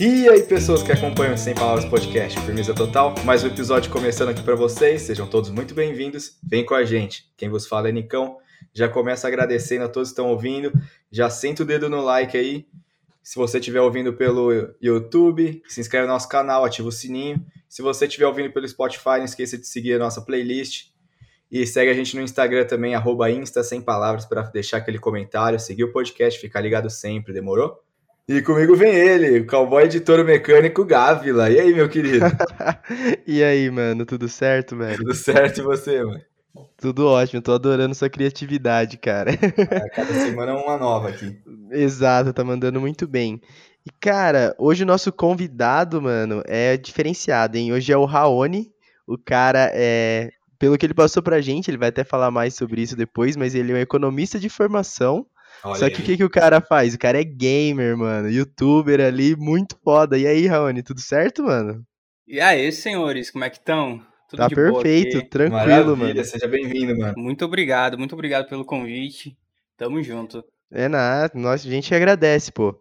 E aí, pessoas que acompanham Sem Palavras Podcast, firmeza total. Mais um episódio começando aqui para vocês. Sejam todos muito bem-vindos. Vem com a gente. Quem vos fala é Nicão. Já começa agradecendo a todos que estão ouvindo. Já senta o dedo no like aí. Se você estiver ouvindo pelo YouTube, se inscreve no nosso canal, ativa o sininho. Se você estiver ouvindo pelo Spotify, não esqueça de seguir a nossa playlist. E segue a gente no Instagram também, arroba Insta Sem Palavras, para deixar aquele comentário, seguir o podcast, ficar ligado sempre, demorou? E comigo vem ele, o cowboy editor mecânico Gávila. E aí, meu querido? e aí, mano, tudo certo, velho? Tudo certo e você, mano? Tudo ótimo, tô adorando sua criatividade, cara. É, cada semana é uma nova aqui. Exato, tá mandando muito bem. E, cara, hoje o nosso convidado, mano, é diferenciado, hein? Hoje é o Raoni. O cara é. Pelo que ele passou pra gente, ele vai até falar mais sobre isso depois, mas ele é um economista de formação Olha Só que o que, que o cara faz? O cara é gamer, mano. Youtuber ali, muito foda. E aí, Raoni, tudo certo, mano? E aí, senhores, como é que estão? Tudo tá perfeito, tranquilo, Maravilha, mano. Seja bem-vindo, mano. Muito obrigado, muito obrigado pelo convite. Tamo junto. É nada, nós, a gente agradece, pô.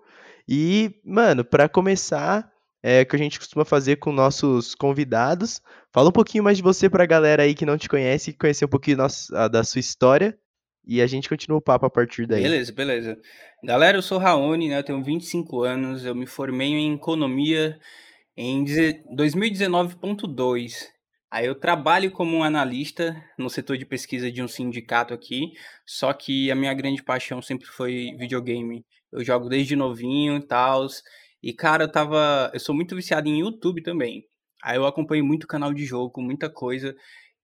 E, mano, para começar, é que a gente costuma fazer com nossos convidados. Fala um pouquinho mais de você pra galera aí que não te conhece, conhecer um pouquinho da sua história e a gente continua o papo a partir daí. Beleza, beleza. Galera, eu sou Raoni, né? Eu tenho 25 anos, eu me formei em economia em 2019.2. Aí eu trabalho como um analista no setor de pesquisa de um sindicato aqui, só que a minha grande paixão sempre foi videogame. Eu jogo desde novinho e tal. E cara, eu tava, eu sou muito viciado em YouTube também. Aí eu acompanho muito canal de jogo, muita coisa.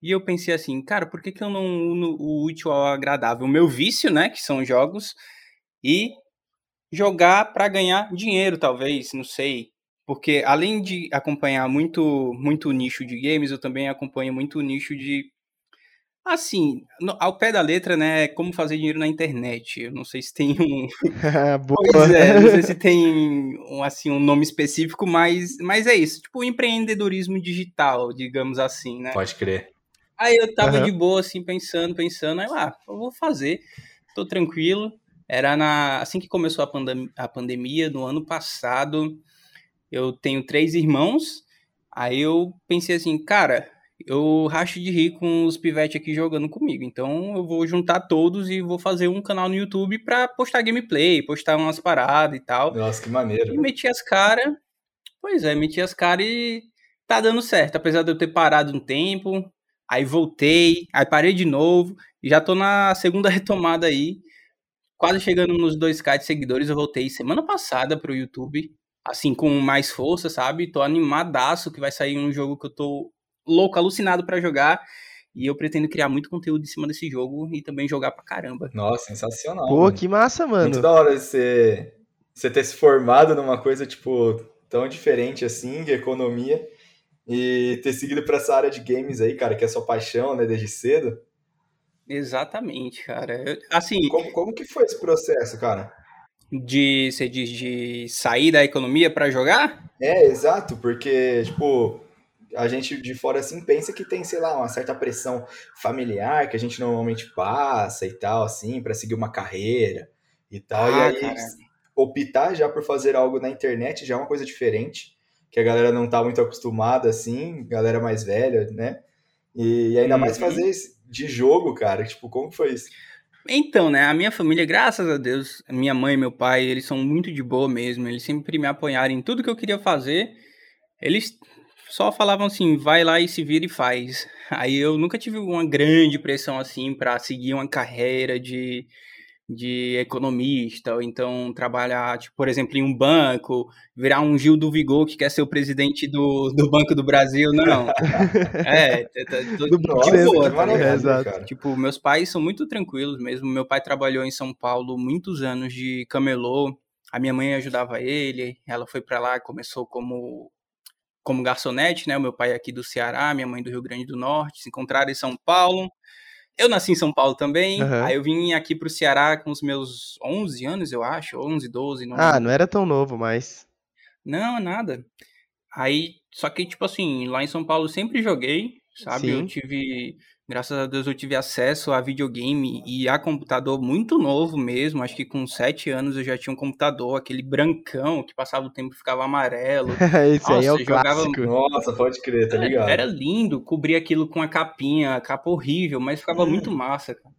E eu pensei assim, cara, por que, que eu não uno o útil ao agradável? O meu vício, né, que são jogos, e jogar para ganhar dinheiro, talvez, não sei. Porque além de acompanhar muito muito nicho de games, eu também acompanho muito nicho de assim, no, ao pé da letra, né, como fazer dinheiro na internet. Eu não sei se tem um Pois é, não sei se tem um assim um nome específico, mas mas é isso, tipo empreendedorismo digital, digamos assim, né? Pode crer. Aí eu tava uhum. de boa, assim, pensando, pensando, aí lá, ah, eu vou fazer, tô tranquilo. Era na assim que começou a, pandem a pandemia, no ano passado. Eu tenho três irmãos. Aí eu pensei assim, cara, eu racho de rir com os pivetes aqui jogando comigo. Então eu vou juntar todos e vou fazer um canal no YouTube pra postar gameplay, postar umas paradas e tal. Nossa, que maneiro. E meti as caras. Pois é, meti as caras e tá dando certo. Apesar de eu ter parado um tempo, aí voltei, aí parei de novo, e já tô na segunda retomada aí, quase chegando nos 2k de seguidores, eu voltei semana passada pro YouTube, assim, com mais força, sabe? Tô animadaço que vai sair um jogo que eu tô louco, alucinado para jogar, e eu pretendo criar muito conteúdo em cima desse jogo e também jogar pra caramba. Nossa, sensacional. Pô, mano. que massa, mano. Muito da hora você, você ter se formado numa coisa, tipo, tão diferente assim, de economia, e ter seguido para essa área de games aí, cara, que é sua paixão, né, desde cedo. Exatamente, cara. Eu, assim. Como, como que foi esse processo, cara? De, você diz, de sair da economia para jogar? É, exato, porque, tipo, a gente de fora assim pensa que tem, sei lá, uma certa pressão familiar que a gente normalmente passa e tal, assim, para seguir uma carreira e tal. Ah, e aí, cara. optar já por fazer algo na internet já é uma coisa diferente que a galera não tá muito acostumada, assim, galera mais velha, né? E, ainda mais uhum. fazer isso de jogo, cara. Tipo, como foi isso? Então, né, a minha família, graças a Deus, minha mãe e meu pai, eles são muito de boa mesmo. Eles sempre me apoiaram em tudo que eu queria fazer. Eles só falavam assim, vai lá e se vira e faz. Aí eu nunca tive uma grande pressão assim para seguir uma carreira de de economista, ou então trabalhar, tipo, por exemplo, em um banco, virar um Gil do Vigor que quer ser o presidente do, do Banco do Brasil, não. é, tô, do boa, tá é, exato. Tipo, meus pais são muito tranquilos mesmo. Meu pai trabalhou em São Paulo muitos anos de camelô. A minha mãe ajudava ele, ela foi para lá, começou como como garçonete, né? O meu pai é aqui do Ceará, minha mãe do Rio Grande do Norte, se encontraram em São Paulo. Eu nasci em São Paulo também, uhum. aí eu vim aqui pro Ceará com os meus 11 anos, eu acho, 11, 12. Não ah, não era tão novo, mas... Não, nada. Aí, só que, tipo assim, lá em São Paulo eu sempre joguei, sabe? Sim. Eu tive Graças a Deus eu tive acesso a videogame e a computador muito novo mesmo. Acho que com sete anos eu já tinha um computador, aquele brancão que passava o tempo e ficava amarelo. Esse aí é Nossa, o jogava- clássico. Nossa, pode crer, tá ligado? Era lindo, cobria aquilo com a capinha, a capa horrível, mas ficava muito massa, cara.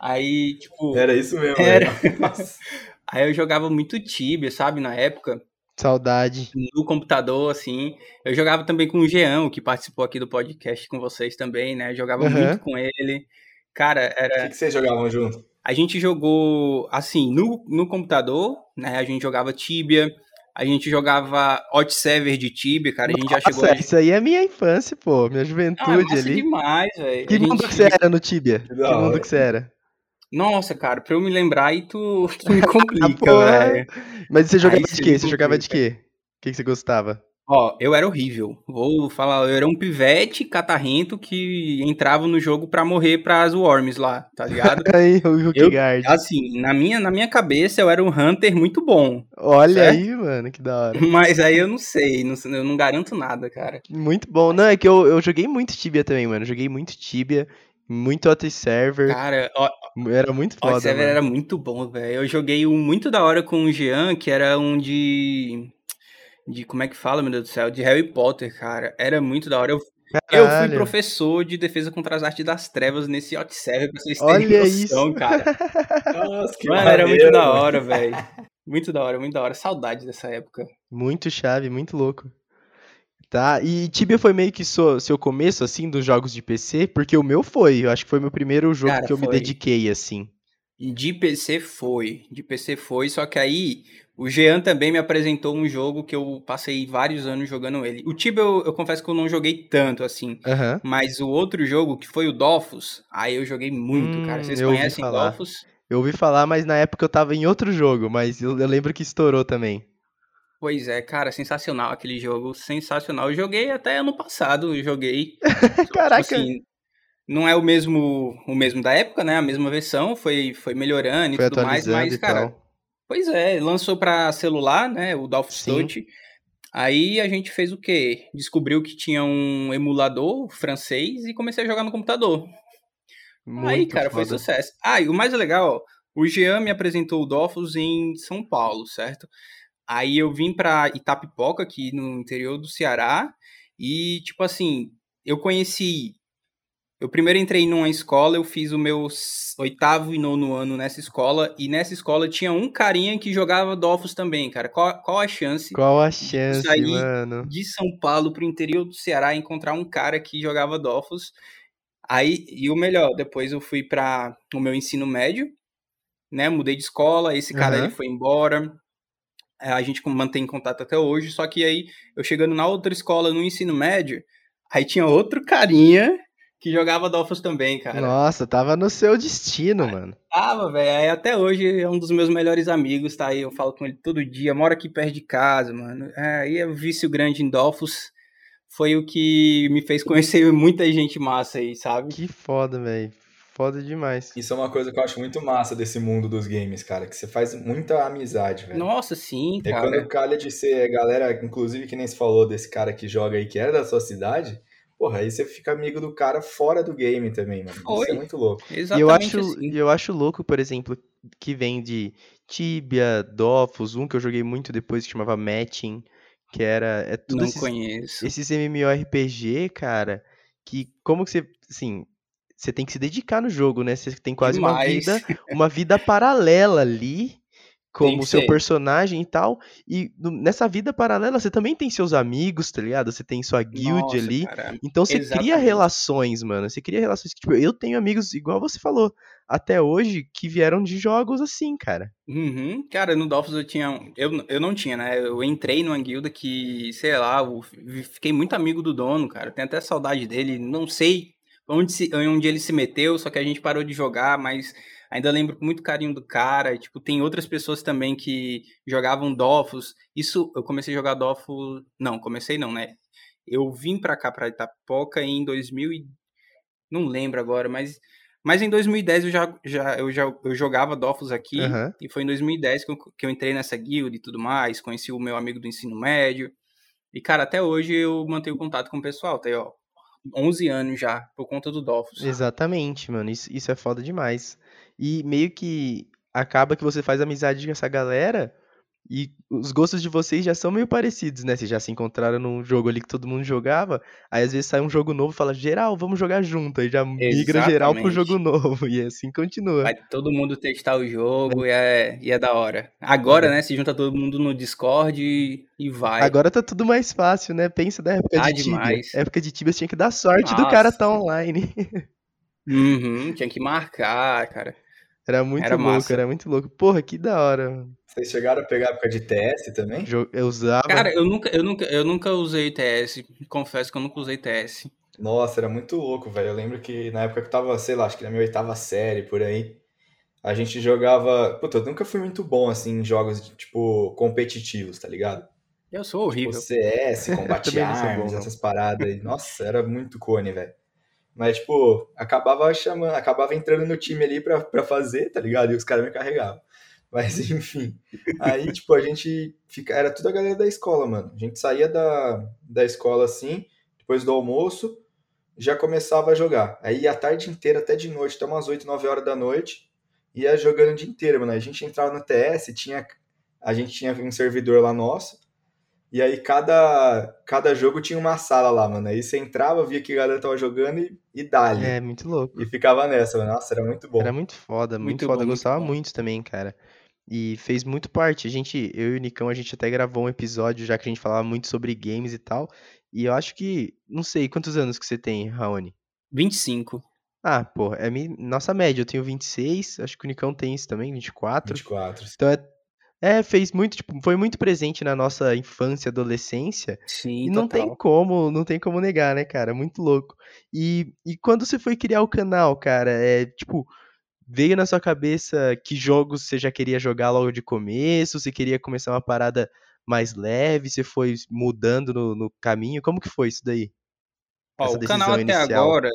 Aí, tipo, Era isso mesmo. Era. Nossa. aí eu jogava muito Tibia, sabe, na época. Saudade. no computador, assim. Eu jogava também com o Jean, que participou aqui do podcast com vocês também, né? Jogava Aham. muito com ele. Cara, O era. que, que vocês jogavam junto? A gente jogou, assim, no, no computador, né? A gente jogava Tibia, a gente jogava Hot Server de Tibia, cara. A gente já chegou. Nossa, isso aí é minha infância, pô. Minha Não, é juventude massa ali. demais, velho. Que A mundo gente- que você era no Tibia? Que mundo que você era? Nossa, cara, pra eu me lembrar aí tu, tu me complica, velho. Mas você jogava Aí de quê? Você jogava de quê? O que, que você gostava? Ó, eu era horrível. Vou falar, eu era um pivete catarrento que entrava no jogo pra morrer pras worms lá, tá ligado? Aí, o Hookguard. Assim, na minha, na minha cabeça eu era um hunter muito bom. Olha certo? aí, mano, que da hora. Mas aí eu não sei, não, eu não garanto nada, cara. Muito bom. Não, é que eu, eu joguei muito Tibia também, mano. Joguei muito Tibia, muito Hot Server. Cara, ó, Era muito foda, o server mano. era muito bom, velho. Eu joguei um muito da hora com o Jean, que era um de. De como é que fala, meu Deus do céu? De Harry Potter, cara. Era muito da hora. Eu, eu fui professor de defesa contra as artes das trevas nesse hot server, pra vocês terem Olha noção, isso. cara. Nossa, que Mano, era muito maneiro, da mano. hora, velho. Muito da hora, muito da hora. Saudade dessa época. Muito chave, muito louco. Tá, e Tibia foi meio que so- seu começo, assim, dos jogos de PC? Porque o meu foi, eu acho que foi meu primeiro jogo Cara, que eu me foi. dediquei, assim. De PC foi, de PC foi, só que aí o Jean também me apresentou um jogo que eu passei vários anos jogando ele. O Tibia eu, eu confesso que eu não joguei tanto assim, Aham. mas o outro jogo que foi o Dofus, aí eu joguei muito, Hum, cara. Vocês conhecem. Dofus? Eu ouvi falar, mas na época eu tava em outro jogo, mas eu, eu lembro que estourou também. Pois é, cara, sensacional aquele jogo, sensacional. Eu joguei até ano passado, eu joguei. Tipo Caraca. assim, não é o mesmo o mesmo da época, né? A mesma versão, foi foi melhorando e Foi tudo mais, mas e cara, tal. Pois é, lançou pra celular, né? O Dolphin. Aí a gente fez o quê? Descobriu que tinha um emulador francês e comecei a jogar no computador. Muito Aí, cara, foi foda. sucesso. Ah, e o mais legal, ó, o Jean me apresentou o Dofus em São Paulo, certo? Aí eu vim pra Itapipoca, aqui no interior do Ceará, e, tipo assim, eu conheci. Eu primeiro entrei numa escola, eu fiz o meu oitavo e nono ano nessa escola, e nessa escola tinha um carinha que jogava Dofus também, cara. Qual, qual a chance Qual a chance, aí- mano? de São Paulo pro interior do Ceará e encontrar um cara que jogava Dofus. Aí, e o melhor, depois eu fui para o meu ensino médio, né? Mudei de escola, esse cara Aham. ele foi embora. É, A gente mantém contato até hoje, só que aí eu chegando na outra escola no ensino médio, aí tinha outro carinha que jogava Dofus também, cara. Nossa, tava no seu destino, mano. Tava, velho. Aí até hoje é um dos meus melhores amigos, tá aí. Eu falo com ele todo dia, mora aqui perto de casa, mano. É, aí é o vício grande em Dolphus. Foi o que me fez conhecer muita gente massa aí, sabe? Que foda, velho. Foda demais. Isso é uma coisa que eu acho muito massa desse mundo dos games, cara, que você faz muita amizade, velho. Nossa, sim, É cara. quando calha de ser galera, inclusive que nem se falou desse cara que joga aí, que era da sua cidade, porra, aí você fica amigo do cara fora do game também, mano. Isso Foi. é muito louco. E eu Exatamente acho, assim. e eu acho louco, por exemplo, que vem de Tibia, Dofus, um que eu joguei muito depois que chamava Matching, que era é tudo Não esses, conheço. esses MMORPG, cara, que como que você, assim, você tem que se dedicar no jogo, né? Você tem quase uma Demais. vida, uma vida paralela ali, como seu ser. personagem e tal. E nessa vida paralela você também tem seus amigos, tá ligado? Você tem sua guild Nossa, ali. cara. Então você cria Exatamente. relações, mano. Você cria relações que, tipo, eu tenho amigos, igual você falou, até hoje, que vieram de jogos assim, cara. Uhum. Cara, no Dolphins eu tinha. Eu, eu não tinha, né? Eu entrei numa guilda que, sei lá, eu fiquei muito amigo do dono, cara. Tenho até saudade dele. Não sei onde, se, onde ele se meteu, só que a gente parou de jogar, mas ainda lembro com muito carinho do cara. Tipo, tem outras pessoas também que jogavam Dofus. Isso, eu comecei a jogar Dofus. Não, comecei não, né? Eu vim pra cá, pra Itapoca, em 2000 e... Não lembro agora, mas... Mas em 2010 eu já, já, eu já eu jogava Dofus aqui. Aham. E foi em 2010 que eu, que eu entrei nessa guild e tudo mais, conheci o meu amigo do ensino médio. E, cara, até hoje eu mantenho contato com o pessoal, tá aí, ó. 11 anos já, por conta do Dofus. Exatamente, mano. Isso, isso é foda demais. E meio que acaba que você faz amizade com essa galera e os gostos de vocês já são meio parecidos, né? Vocês já se encontraram num jogo ali que todo mundo jogava. Aí às vezes sai um jogo novo e fala, geral, vamos jogar junto. Aí já migra geral pro jogo novo. E assim continua. Vai todo mundo testar o jogo e é, e é da hora. Agora, é. né, se junta todo mundo no Discord e, e vai. Agora tá tudo mais fácil, né? Pensa da época ah, de demais. Tibia. época de Tibia tinha que dar sorte Nossa. do cara tá online. Uhum, tinha que marcar, cara. Era muito era louco, massa. era muito louco. Porra, que da hora, mano. Vocês chegaram a pegar a época de TS também? Eu usava. Cara, eu nunca, eu nunca, eu nunca usei TS. Confesso que eu nunca usei TS. Nossa, era muito louco, velho. Eu lembro que na época que eu tava, sei lá, acho que na minha oitava série, por aí, a gente jogava. Puta, eu nunca fui muito bom, assim, em jogos, tipo, competitivos, tá ligado? Eu sou horrível. Tipo, CS, combate armas, essas paradas aí. Nossa, era muito cone, velho. Mas, tipo, acabava chamando, acabava entrando no time ali pra, pra fazer, tá ligado? E os caras me carregavam. Mas enfim. Aí, tipo, a gente fica. Era tudo a galera da escola, mano. A gente saía da, da escola assim, depois do almoço, já começava a jogar. Aí a tarde inteira, até de noite, até umas 8, 9 horas da noite, ia jogando o dia inteiro, mano. A gente entrava no TS, tinha. A gente tinha um servidor lá nosso. E aí cada, cada jogo tinha uma sala lá, mano. Aí você entrava, via que a galera tava jogando e, e dali. É, muito louco. E ficava nessa, mano. Nossa, era muito bom. Era muito foda, muito, muito foda. Bom, eu gostava muito, muito também, cara. E fez muito parte. A gente, eu e o Nicão, a gente até gravou um episódio já que a gente falava muito sobre games e tal. E eu acho que, não sei, quantos anos que você tem, Raoni? 25. Ah, pô, é mi... nossa média. Eu tenho 26, acho que o Nicão tem isso também, 24. 24. Então é, é fez muito, tipo, foi muito presente na nossa infância, adolescência. Sim, E não total. tem como, não tem como negar, né, cara? Muito louco. E, e quando você foi criar o canal, cara, é tipo, veio na sua cabeça que jogos você já queria jogar logo de começo? Você queria começar uma parada mais leve? Você foi mudando no, no caminho? Como que foi isso daí? Ó, o canal até agora,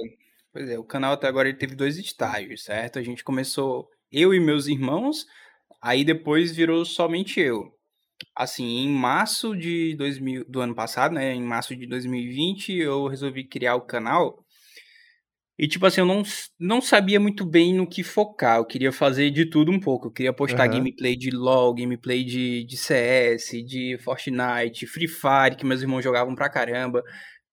pois é, o canal até agora ele teve dois estágios, certo? A gente começou eu e meus irmãos, aí depois virou somente eu. Assim, em março de 2000, do ano passado, né, em março de 2020, eu resolvi criar o canal e, tipo assim, eu não, não sabia muito bem no que focar. Eu queria fazer de tudo um pouco. Eu queria postar uhum. gameplay de LoL, gameplay de, de CS, de Fortnite, Free Fire, que meus irmãos jogavam pra caramba.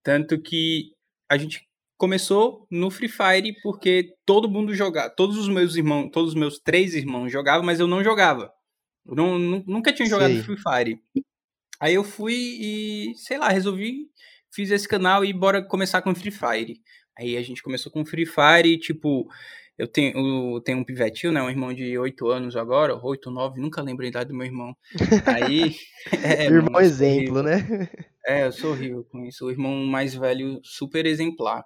Tanto que a gente começou no Free Fire porque todo mundo jogava. Todos os meus irmãos, todos os meus três irmãos jogavam, mas eu não jogava. Eu não, nunca tinha jogado Free Fire. Aí eu fui e, sei lá, resolvi, fiz esse canal e bora começar com Free Fire. Aí a gente começou com Free Fire e, tipo, eu tenho, eu tenho um pivetinho, né? Um irmão de 8 anos agora, 8, 9, nunca lembro a idade do meu irmão. Aí. É, irmão exemplo, né? É, eu sou horrível com isso. O irmão mais velho, super exemplar.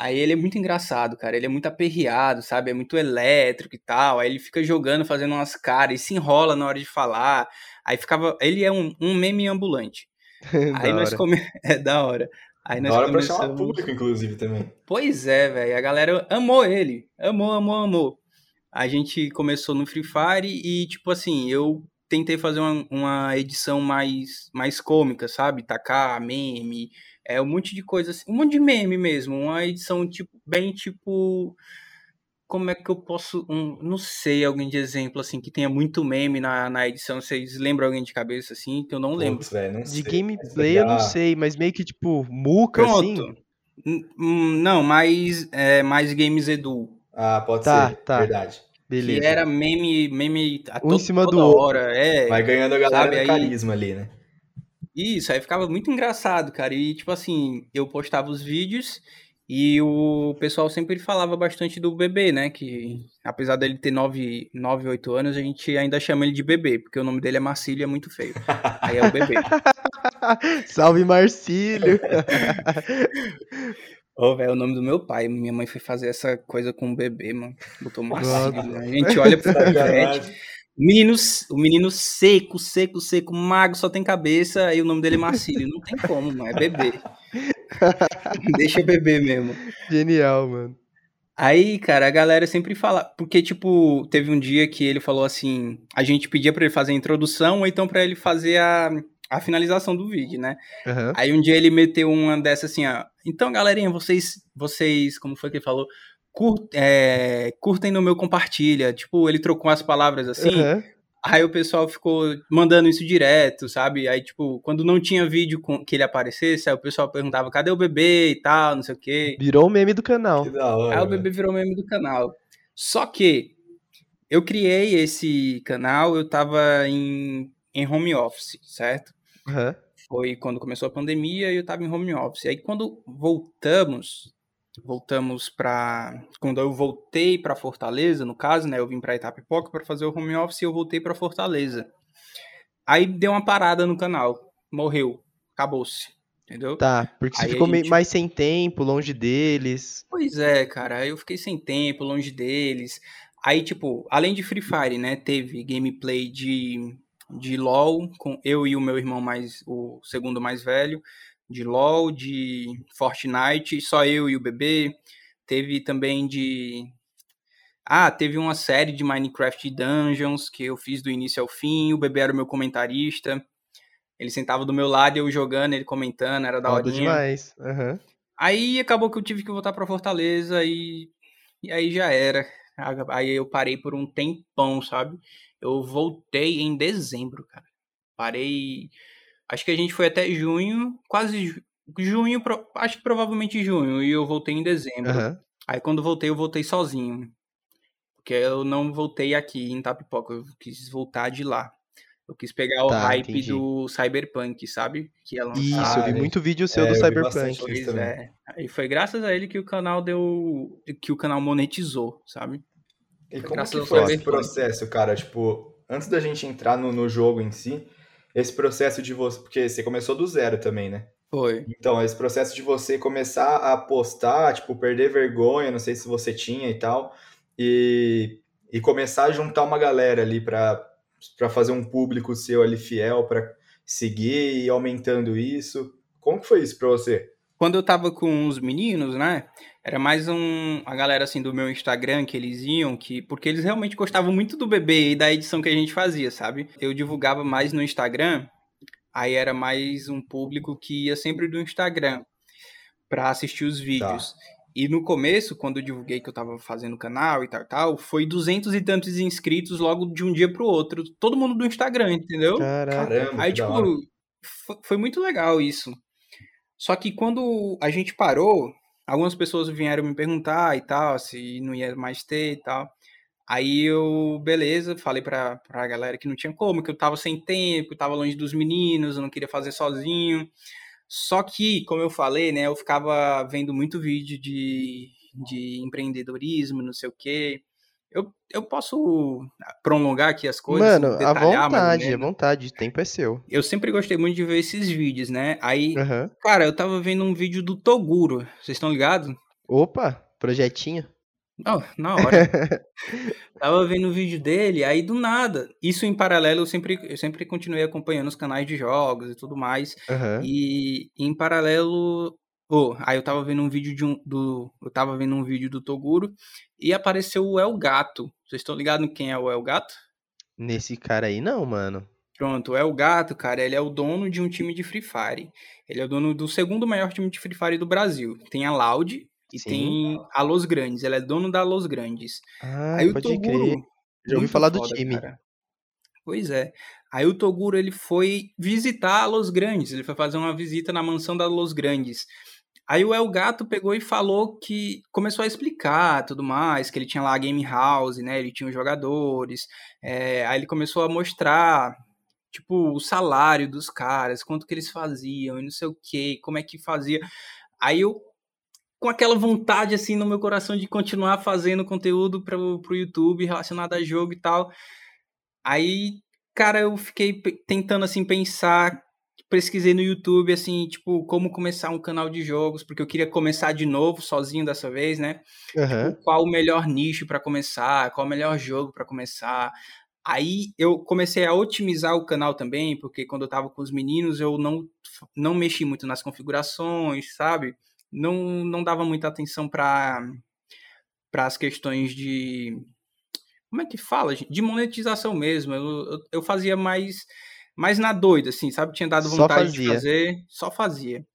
Aí ele é muito engraçado, cara. Ele é muito aperreado, sabe? É muito elétrico e tal. Aí ele fica jogando, fazendo umas caras e se enrola na hora de falar. Aí ficava. Ele é um, um meme ambulante. Aí nós come... É da hora. Aí nós da hora começamos... pra chamar público, inclusive, também. Pois é, velho. A galera amou ele. Amou, amou, amou. A gente começou no Free Fire e, tipo assim, eu tentei fazer uma, uma edição mais, mais cômica, sabe? Tacar meme, é um monte de coisa assim, um monte de meme mesmo. Uma edição, tipo, bem tipo como é que eu posso. Um, não sei, alguém de exemplo, assim, que tenha muito meme na, na edição. Vocês lembram alguém de cabeça, assim, que eu não lembro. Putz, véio, não de sei, gameplay eu não sei, mas meio que tipo, muca, Pronto. assim. Não, mais, é, mais Games Edu. Ah, pode tá, ser, tá. verdade. Beleza. Que era meme, meme a um em cima do hora. Outro. É, Vai ganhando a galera sabe, carisma ali, né? Isso, aí ficava muito engraçado, cara. E, tipo assim, eu postava os vídeos e o pessoal sempre falava bastante do bebê, né? Que apesar dele ter 9, 9 8 anos, a gente ainda chama ele de bebê, porque o nome dele é Marcílio e é muito feio. Aí é o bebê. Salve Marcílio! Ô, oh, velho, é o nome do meu pai. Minha mãe foi fazer essa coisa com o bebê, mano. Botou Marcílio. Né? A gente olha pro pivete. Menino, o menino seco, seco, seco, mago, só tem cabeça, e o nome dele é Marcílio. Não tem como, mano. É bebê. Deixa eu beber mesmo. Genial, mano. Aí, cara, a galera sempre fala. Porque, tipo, teve um dia que ele falou assim: a gente pedia para ele fazer a introdução, ou então para ele fazer a, a finalização do vídeo, né? Aham. Aí um dia ele meteu uma dessa assim, ó. Então, galerinha, vocês, vocês, como foi que ele falou? Cur- é, curtem no meu compartilha. Tipo, ele trocou as palavras assim. Aham. Aí o pessoal ficou mandando isso direto, sabe? Aí, tipo, quando não tinha vídeo com, que ele aparecesse, aí o pessoal perguntava, cadê o bebê e tal, não sei o quê. Virou o meme do canal. Hora. Aí o bebê virou meme do canal. Só que eu criei esse canal, eu tava em, em home office, certo? Aham. Foi quando começou a pandemia e eu tava em home office. Aí quando voltamos, voltamos pra. Quando eu voltei pra Fortaleza, no caso, né? Eu vim pra Itapipoca pra fazer o home office e eu voltei pra Fortaleza. Aí deu uma parada no canal. Morreu. Acabou-se. Entendeu? Tá, porque você Aí ficou gente- mais sem tempo, longe deles. Pois é, cara, eu fiquei sem tempo, longe deles. Aí, tipo, além de Free Fire, né, teve gameplay de, de LoL, com eu e o meu irmão mais, o segundo mais velho, de LoL, de Fortnite, só eu e o bebê. Teve também de... Ah, teve uma série de Minecraft Dungeons que eu fiz do início ao fim, o bebê era o meu comentarista. Ele sentava do meu lado, eu jogando, ele comentando, era da horinha. demais. Aham. Aí acabou que eu tive que voltar pra Fortaleza e, e aí já era. Aí eu parei por um tempão, sabe? Eu voltei em dezembro, cara. Parei. Acho que a gente foi até junho, quase ju- junho, acho que provavelmente junho, e eu voltei em dezembro. Aham. Aí quando voltei, eu voltei sozinho. Porque eu não voltei aqui em Tapipoca, eu quis voltar de lá. Eu quis pegar o Tá, hype entendi. do Cyberpunk, sabe? Que ia lançar. Isso, eu vi muito vídeo seu é, do Cyberpunk. Pois também. é. E foi graças a ele que o canal deu. que o canal monetizou, sabe? E como Graças que foi esse processo, cara? Tipo, antes da gente entrar no, no jogo em si, esse processo de você. Porque você começou do zero também, né? Foi. Então, esse processo de você começar a postar, tipo, perder vergonha, não sei se você tinha e tal, e, e começar a juntar uma galera ali pra, pra fazer um público seu ali fiel, pra seguir e aumentando isso. Como que foi isso pra você? Quando eu tava com os meninos, né? Era mais um. A galera assim do meu Instagram que eles iam, que. Porque eles realmente gostavam muito do bebê e da edição que a gente fazia, sabe? Eu divulgava mais no Instagram, aí era mais um público que ia sempre do Instagram pra assistir os vídeos. E no começo, quando eu divulguei que eu tava fazendo o canal e tal, tal, foi duzentos e tantos inscritos logo de um dia pro outro. Todo mundo do Instagram, entendeu? Caraca. Caramba, Aí, tipo, foi muito legal isso. Só que quando a gente parou, algumas pessoas vieram me perguntar e tal, se não ia mais ter e tal. Aí eu, beleza, falei pra, pra galera que não tinha como, que eu tava sem tempo, tava longe dos meninos, eu não queria fazer sozinho. Só que, como eu falei, né, eu ficava vendo muito vídeo de, de empreendedorismo, não sei o quê. Eu, eu posso prolongar aqui as coisas? Mano, à ou vontade, à menos? vontade. O tempo é seu. Eu sempre gostei muito de ver esses vídeos, né? Aí, Aham. cara, eu tava vendo um vídeo do Toguro. Vocês estão ligados? Opa, projetinho. Não, na hora. tava vendo um vídeo dele, aí do nada. Isso em paralelo, eu sempre, eu sempre continuei acompanhando os canais de jogos e tudo mais. Aham. E em paralelo. Oh, aí eu tava vendo um vídeo de um. Do, eu tava vendo um vídeo do Toguro e apareceu o El Gato. Vocês estão ligados em quem é o El Gato? Nesse cara aí, não, mano. Pronto, é o Gato, cara, ele é o dono de um time de Free Fire. Ele é o dono do segundo maior time de Free Fire do Brasil. Tem a Loud e Sim. tem a Los Grandes. Ele é dono da Los Grandes. Ah, Aí o pode Toguro. crer. Já ouvi falar do foda, time. cara. Pois é. Aí o Toguro ele foi visitar a Los Grandes. Ele foi fazer uma visita na mansão da Los Grandes. Aí o El Gato pegou e falou que começou a explicar tudo mais, que ele tinha lá a game house, né? Ele tinha os jogadores. é, aí ele começou a mostrar, tipo, o salário dos caras, quanto que eles faziam e não sei o que, como é que fazia. Aí eu, com aquela vontade assim no meu coração de continuar fazendo conteúdo pro, pro YouTube relacionado a jogo e tal. Aí, cara, eu fiquei tentando assim pensar, pesquisei no YouTube assim, tipo, como começar um canal de jogos, porque eu queria começar de novo, sozinho dessa vez, né? Aham. Tipo, qual o melhor nicho para começar, qual o melhor jogo para começar. Aí eu comecei a otimizar o canal também, porque quando eu tava com os meninos eu não, não mexi muito nas configurações, sabe? Não, não dava muita atenção para as questões de. Como é que fala, gente? De monetização mesmo. Eu, eu, eu fazia mais, mais na doida, assim, sabe? Tinha dado vontade de fazer, só fazia.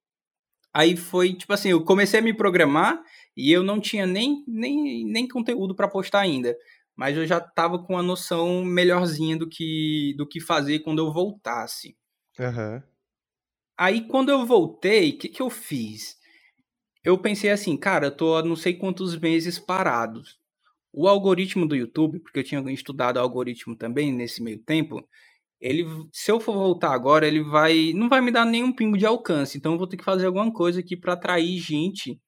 Aí foi, tipo assim, eu comecei a me programar e eu não tinha nem, nem, nem conteúdo para postar ainda. Mas eu já tava com uma noção melhorzinha do que, do que fazer quando eu voltasse. Uhum. Aí quando eu voltei, o que, que eu fiz? Eu pensei assim, cara, eu tô há não sei quantos meses parados. O algoritmo do YouTube, porque eu tinha estudado algoritmo também nesse meio tempo, ele, se eu for voltar agora, ele vai, não vai me dar nenhum pingo de alcance. Então eu vou ter que fazer alguma coisa aqui para atrair gente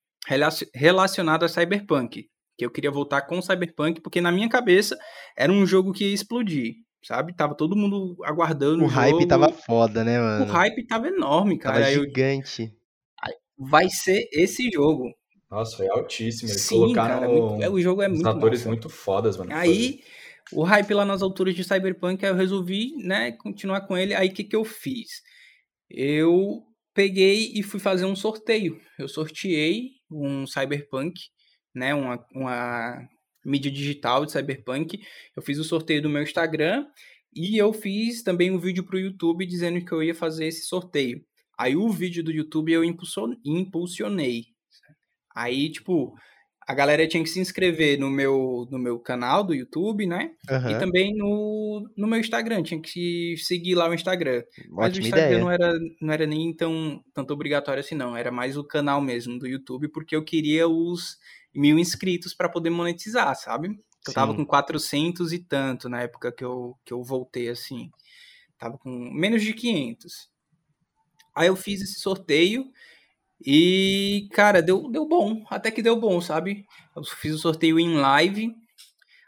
relacionada a Cyberpunk. Que eu queria voltar com Cyberpunk, porque na minha cabeça era um jogo que ia explodir, sabe? Tava todo mundo aguardando o, o hype jogo. tava foda, né, mano? O hype tava enorme, cara. Tava gigante. Eu... Vai ser esse jogo. Nossa, foi altíssimo. Eles Sim, colocaram cara, muito, é, o jogo é muito atores massa. muito fodas, mano. Aí, o hype lá nas alturas de Cyberpunk, aí eu resolvi, né, continuar com ele. Aí, o que que eu fiz? Eu peguei e fui fazer um sorteio. Eu sorteei um Cyberpunk, né, uma, uma mídia digital de Cyberpunk. Eu fiz o sorteio do meu Instagram e eu fiz também um vídeo para o YouTube dizendo que eu ia fazer esse sorteio. Aí o vídeo do YouTube eu impulsionei. Aí, tipo, a galera tinha que se inscrever no meu, no meu canal do YouTube, né? Uhum. E também no, no meu Instagram, tinha que seguir lá o Instagram. Mas o Instagram ideia. não era, não era nem tão tanto obrigatório assim, não. Era mais o canal mesmo do YouTube, porque eu queria os mil inscritos para poder monetizar, sabe? Eu Sim. tava com 400 e tanto na época que eu, que eu voltei, assim. Tava com menos de 500. Aí eu fiz esse sorteio e, cara, deu, deu bom. Até que deu bom, sabe? Eu fiz o sorteio em live.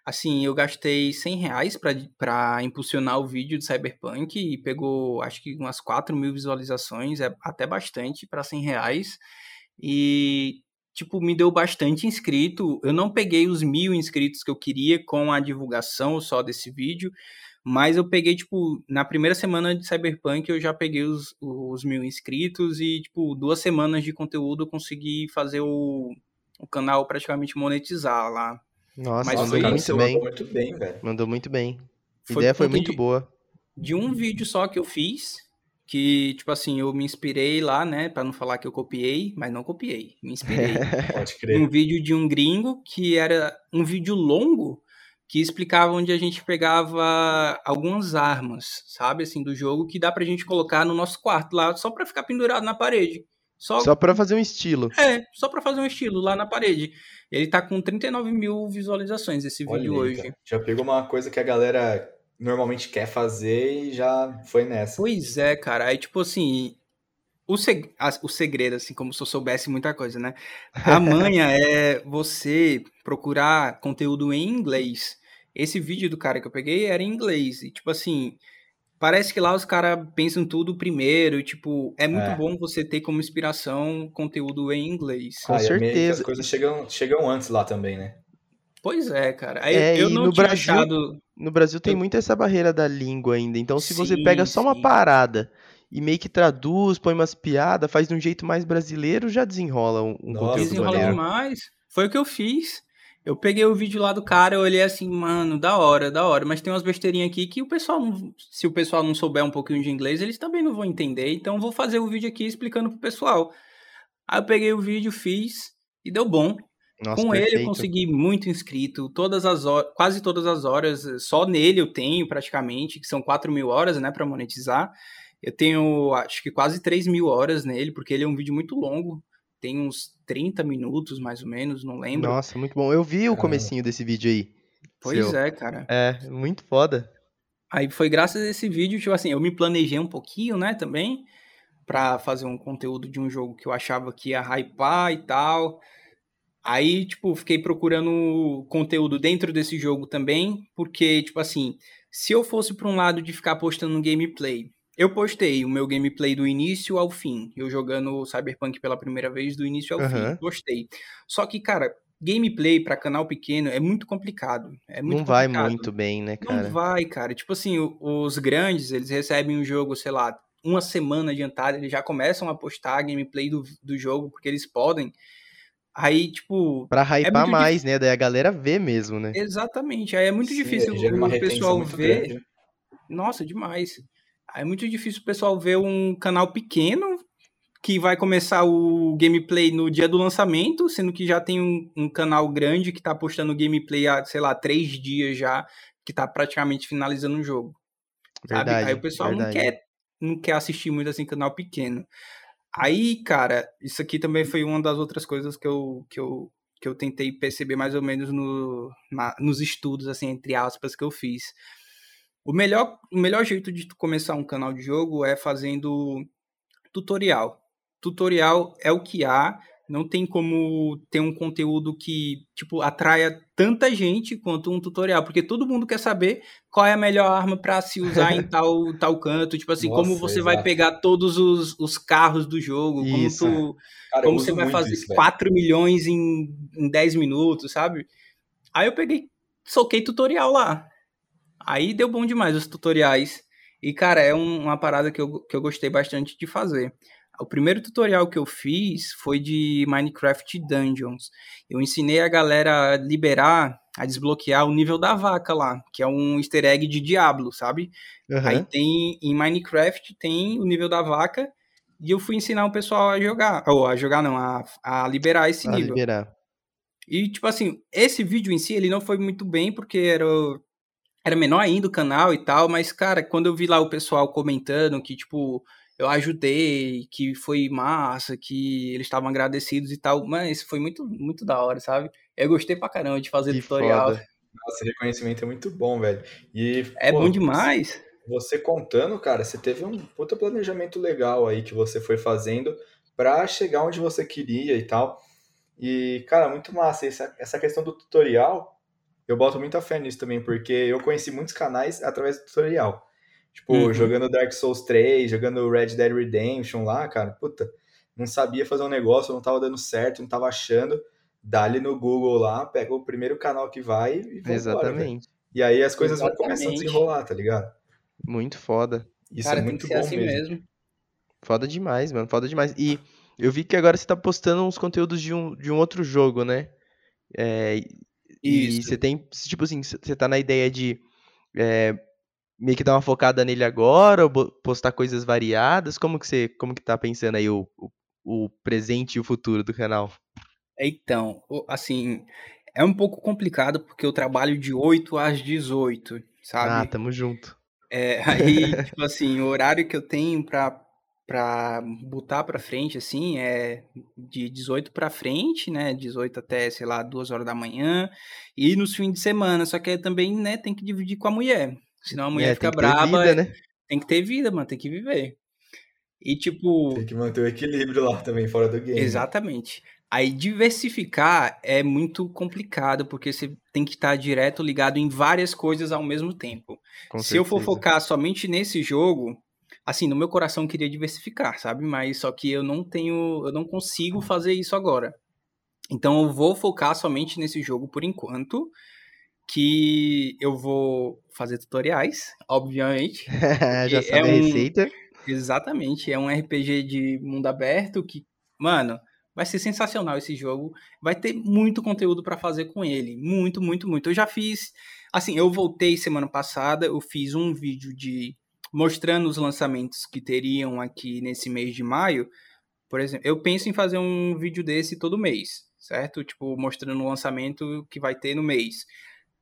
Assim, eu gastei 100 reais para impulsionar o vídeo de Cyberpunk e pegou, acho que umas 4 mil visualizações, é até bastante para 100 reais. E, tipo, me deu bastante inscrito. Eu não peguei os mil inscritos que eu queria com a divulgação só desse vídeo, mas eu peguei, tipo, na primeira semana de Cyberpunk eu já peguei os, os mil inscritos e, tipo, duas semanas de conteúdo eu consegui fazer o, o canal praticamente monetizar lá. Nossa, Mas mandou muito bem. Mandou muito bem, velho. Mandou muito bem. A foi ideia foi muito de, boa. De um vídeo só que eu fiz, que, tipo assim, eu me inspirei lá, né, para não falar que eu copiei, mas não copiei, me inspirei. Pode crer. Um vídeo de um gringo que era um vídeo longo, que explicava onde a gente pegava algumas armas, sabe, assim, do jogo, que dá pra gente colocar no nosso quarto lá, só pra ficar pendurado na parede. Só, só pra fazer um estilo. É, só pra fazer um estilo lá na parede. Ele tá com 39 mil visualizações esse Olha vídeo hoje. Já pegou uma coisa que a galera normalmente quer fazer e já foi nessa. Pois é, cara. Aí, tipo assim, o, seg o segredo, assim, como se eu soubesse muita coisa, né? A manha é você procurar conteúdo em inglês. Esse vídeo do cara que eu peguei era em inglês. E, tipo assim, parece que lá os caras pensam tudo primeiro. E, tipo, é muito é. bom você ter como inspiração conteúdo em inglês. Com ah, certeza. As coisas chegam, chegam antes lá também, né? Pois é, cara. Aí, é, eu não no Brasil, achado... No Brasil tem eu... muito essa barreira da língua ainda. Então, se sim, você pega só sim. uma parada e meio que traduz, põe umas piadas, faz de um jeito mais brasileiro, já desenrola um, um Nossa, conteúdo desenrola maneiro. demais. Foi o que eu fiz. Eu peguei o vídeo lá do cara, eu olhei assim, mano, da hora, da hora. Mas tem umas besteirinhas aqui que o pessoal, não, se o pessoal não souber um pouquinho de inglês, eles também não vão entender. Então eu vou fazer o vídeo aqui explicando pro pessoal. Aí eu peguei o vídeo, fiz e deu bom. Nossa, Com perfeito. ele eu consegui muito inscrito, todas as horas, quase todas as horas, só nele eu tenho praticamente, que são 4 mil horas, né, para monetizar. Eu tenho, acho que quase 3 mil horas nele, porque ele é um vídeo muito longo, tem uns 30 minutos mais ou menos, não lembro. Nossa, muito bom. Eu vi o comecinho desse vídeo aí. Pois seu. é, cara. É, muito foda. Aí foi graças a esse vídeo, tipo assim, eu me planejei um pouquinho, né, também, para fazer um conteúdo de um jogo que eu achava que ia hypar e tal. Aí, tipo, fiquei procurando conteúdo dentro desse jogo também, porque, tipo assim, se eu fosse para um lado de ficar postando gameplay, eu postei o meu gameplay do início ao fim, eu jogando Cyberpunk pela primeira vez do início ao uhum. fim, postei. Só que, cara, gameplay para canal pequeno é muito complicado. É muito não vai muito bem, né, cara? Não vai, cara. Tipo assim, os grandes, eles recebem o um jogo, sei lá, uma semana adiantada, eles já começam a postar gameplay do, do jogo, porque eles podem. Aí, tipo. Pra é hypar é mais, né? Daí a galera vê mesmo, né? Exatamente. Aí é muito Sim, difícil o pessoal ver. Grande. Nossa, demais. É muito difícil o pessoal ver um canal pequeno que vai começar o gameplay no dia do lançamento, sendo que já tem um, um canal grande que tá postando gameplay há, sei lá, três dias já, que tá praticamente finalizando o jogo. Sabe? Verdade, Aí o pessoal verdade. não quer, não quer assistir muito assim canal pequeno. Aí, cara, isso aqui também foi uma das outras coisas que eu, que eu, que eu tentei perceber mais ou menos no, na- nos estudos, assim, entre aspas, que eu fiz. O melhor, o melhor jeito de tu começar um canal de jogo é fazendo tutorial. Tutorial é o que há, não tem como ter um conteúdo que, tipo, atraia tanta gente quanto um tutorial, porque todo mundo quer saber qual é a melhor arma para se usar em tal, tal canto, tipo assim, como Nossa, você vai exato. pegar todos os, os carros do jogo, Isso. como tu, Cara, como você vai fazer isso, velho. 4 milhões em, em 10 minutos, sabe? Aí eu peguei, soquei tutorial lá. Aí deu bom demais os tutoriais. E, cara, é um- uma parada que eu, que eu gostei bastante de fazer. O primeiro tutorial que eu fiz foi de Minecraft Dungeons. Eu ensinei a galera a liberar, a desbloquear o nível da vaca lá, que é um easter egg de Diablo, sabe? Aí Aham. tem em Minecraft tem o nível da vaca e eu fui ensinar o pessoal a jogar, ou a jogar não, a, a liberar esse A nível. liberar. E tipo assim, esse vídeo em si ele não foi muito bem porque era era menor ainda o canal e tal, mas cara, quando eu vi lá o pessoal comentando que tipo eu ajudei, que foi massa, que eles estavam agradecidos e tal, mas isso foi muito muito da hora, sabe? Eu gostei pra caramba de fazer Que tutorial. foda. Nossa, reconhecimento é muito bom, velho. E, É pô, bom demais. Você contando, cara, você teve um puta planejamento legal aí que você foi fazendo pra chegar onde você queria e tal. E, cara, muito massa. Essa, essa questão do tutorial, eu boto muita fé nisso também, porque eu conheci muitos canais através do tutorial. Tipo, Uhum. jogando Dark Souls 3, jogando Red Dead Redemption lá, cara, puta, não sabia fazer um negócio, não tava dando certo, não tava achando. Dá-lhe no Google lá, pega o primeiro canal que vai e velho. Exatamente. E aí as coisas vão começando a Exatamente. desenrolar, tá ligado? Muito foda. Isso Cara, é tem muito que ser bom assim mesmo. mesmo. Foda demais, mano. Foda demais. E eu vi que agora você tá postando uns conteúdos de um, de um outro jogo, né? É, e você tem, tipo assim, você tá na ideia de é, meio que dar uma focada nele agora, ou postar coisas variadas? Como que você, como que tá pensando aí o, o, o presente e o futuro do canal? Então, assim, é um pouco complicado porque eu trabalho de 8 às 18, Ah, sabe? tamo junto. É, aí, tipo assim, o horário que eu tenho pra, pra botar pra frente, assim, é de 18 pra frente, né? 18 até, sei lá, 2 horas da manhã. E nos fins de semana, só que aí também, né, tem que dividir com a mulher. Senão a mulher É, fica tem que ter braba. vida, né? Tem que ter vida, mano, tem que viver. E, tipo, Tem que manter o equilíbrio lá também, fora do game. Exatamente. Aí diversificar é muito complicado, porque você tem que estar direto ligado em várias coisas ao mesmo tempo. Com Se eu for certeza. focar somente nesse jogo, assim, no meu coração eu queria diversificar, sabe? Mas só que eu não tenho, eu não consigo fazer isso agora. Então eu vou focar somente nesse jogo por enquanto, que eu vou fazer tutoriais, obviamente. Já é sabe a um- receita? Exatamente, é um RPG de mundo aberto que, mano, vai ser sensacional esse jogo. Vai ter muito conteúdo pra fazer com ele, muito, muito, muito. Eu já fiz, assim, eu voltei semana passada, eu fiz um vídeo de mostrando os lançamentos que teriam aqui nesse mês de maio. Por exemplo, eu penso em fazer um vídeo desse todo mês, certo? Tipo, mostrando o lançamento que vai ter no mês.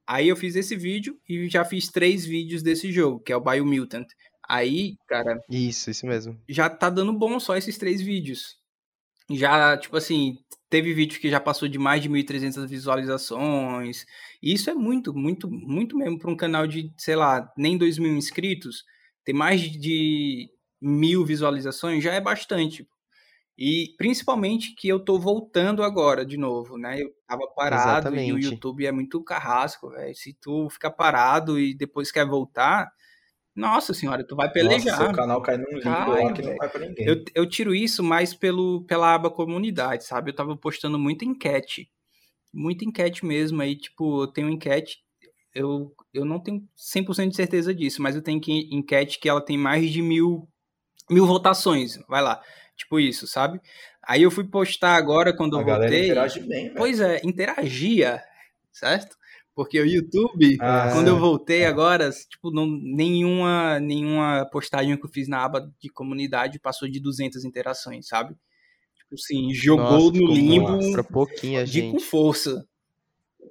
Aí eu fiz esse vídeo e já fiz três vídeos desse jogo, que é o Biomutant. Aí, cara, Isso, isso mesmo. já tá dando bom só esses três vídeos. Já, tipo assim, teve vídeo que já passou de mais de 1.300 visualizações. E isso é muito, muito, muito mesmo para um canal de, sei lá, nem 2 mil inscritos. Ter mais de mil visualizações já é bastante. E principalmente que eu tô voltando agora de novo, né? Eu tava parado e o Exatamente. YouTube é muito carrasco, velho. Se tu ficar parado e depois quer voltar, nossa senhora, tu vai Nossa, pelejar. seu canal cai num limbo lá que não vai pra ninguém. Eu, eu tiro isso mais pelo, pela aba comunidade, sabe? Eu tava postando muita enquete. Muita enquete mesmo. Aí, tipo, eu tenho enquete. Eu, eu não tenho 100% de certeza disso, mas eu tenho que, enquete que ela tem mais de mil, mil votações. Vai lá. Tipo isso, sabe? Aí eu fui postar agora quando A eu galera voltei. interage bem, velho. Pois é, interagia, certo? Porque o YouTube, Ah, quando eu sim. voltei agora, tipo, não, nenhuma, nenhuma postagem que eu fiz na aba de comunidade passou de 200 interações, sabe? Tipo assim, jogou Nossa, no limbo. Pra pouquinha de com gente. força.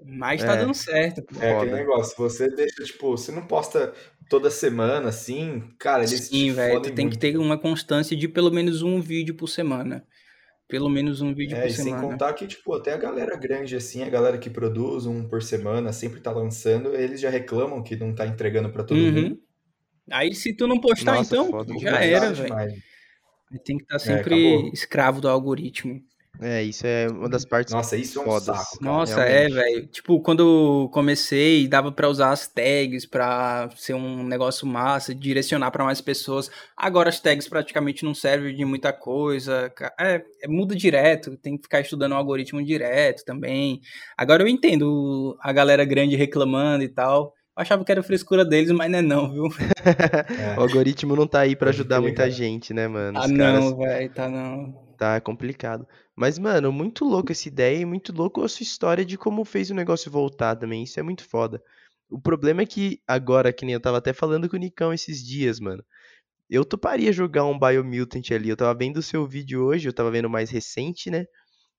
Mas tá É. dando certo. É aquele Foda. negócio, você deixa, tipo, você não posta toda semana, assim, cara, eles Sim, velho, tu tem que muito. ter uma constância de pelo menos um vídeo por semana. Pelo menos um vídeo É, por e sem semana. contar que, tipo, até a galera grande, assim, a galera que produz um por semana, sempre tá lançando, eles já reclamam que não tá entregando pra todo Uhum. mundo. Aí se tu não postar, Nossa, então, foda. já era, velho. demais. Tem que estar É, sempre acabou. escravo do algoritmo. É, isso é uma das partes Nossa, isso é um fodas. saco, cara. Nossa, é, realmente. velho. Tipo, quando eu comecei, dava pra usar as tags pra ser um negócio massa, direcionar pra mais pessoas. Agora as tags praticamente não servem de muita coisa. É, é, muda direto, tem que ficar estudando o algoritmo direto também. Agora eu entendo a galera grande reclamando e tal. Eu achava que era frescura deles, mas não é não, viu? É. O algoritmo não tá aí pra Pode ajudar muita gente, né, mano? Ah, Os caras não, velho, tá não. tá complicado. Mas, mano, muito louco essa ideia e muito louco a sua história de como fez o negócio voltar também. Isso é muito foda. O problema é que agora, que nem eu tava até falando com o Nicão esses dias, mano. Eu toparia jogar um Biomutant ali. Eu tava vendo o seu vídeo hoje, eu tava vendo o mais recente, né?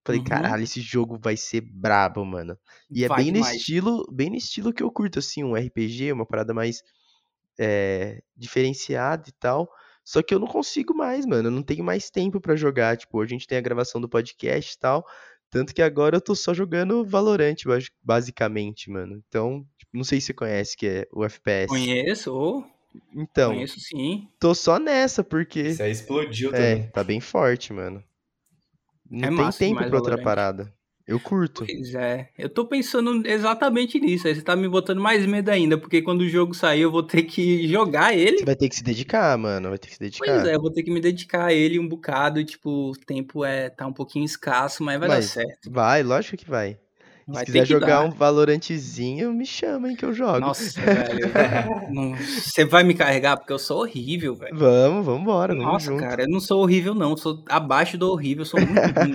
Falei, Uhum. caralho, esse jogo vai ser brabo, mano. E é Vai bem no estilo, bem no estilo que eu curto, assim, um RPG, uma parada mais é, diferenciada e tal. Só que eu não consigo mais, mano. Eu não tenho mais tempo pra jogar. Tipo, a gente tem a gravação do podcast e tal. Tanto que agora eu tô só jogando Valorant, bas- basicamente, mano. Então, tipo, não sei se você conhece que é o FPS. Conheço, ô, Então, conheço sim. tô só nessa, porque. Isso aí explodiu É, também. tá bem forte, mano. Não É tem massa tempo pra outra parada. Eu curto. Pois é, eu tô pensando exatamente nisso. Aí você tá me botando mais medo ainda, porque quando o jogo sair eu vou ter que jogar ele. Você vai ter que se dedicar, mano. Vai ter que se dedicar. Pois é, eu vou ter que me dedicar a ele um bocado. e, Tipo, o tempo é tá um pouquinho escasso, mas vai dar Mas certo. Vai, lógico que vai. Vai se quiser jogar dar. um Valorantezinho, me chama, hein, que eu jogo. Nossa, velho. Você vai me carregar porque eu sou horrível, velho. Vamos, vamos embora, vamos Nossa, junto. cara, eu não sou horrível, não. Eu sou abaixo do horrível, eu sou muito ruim.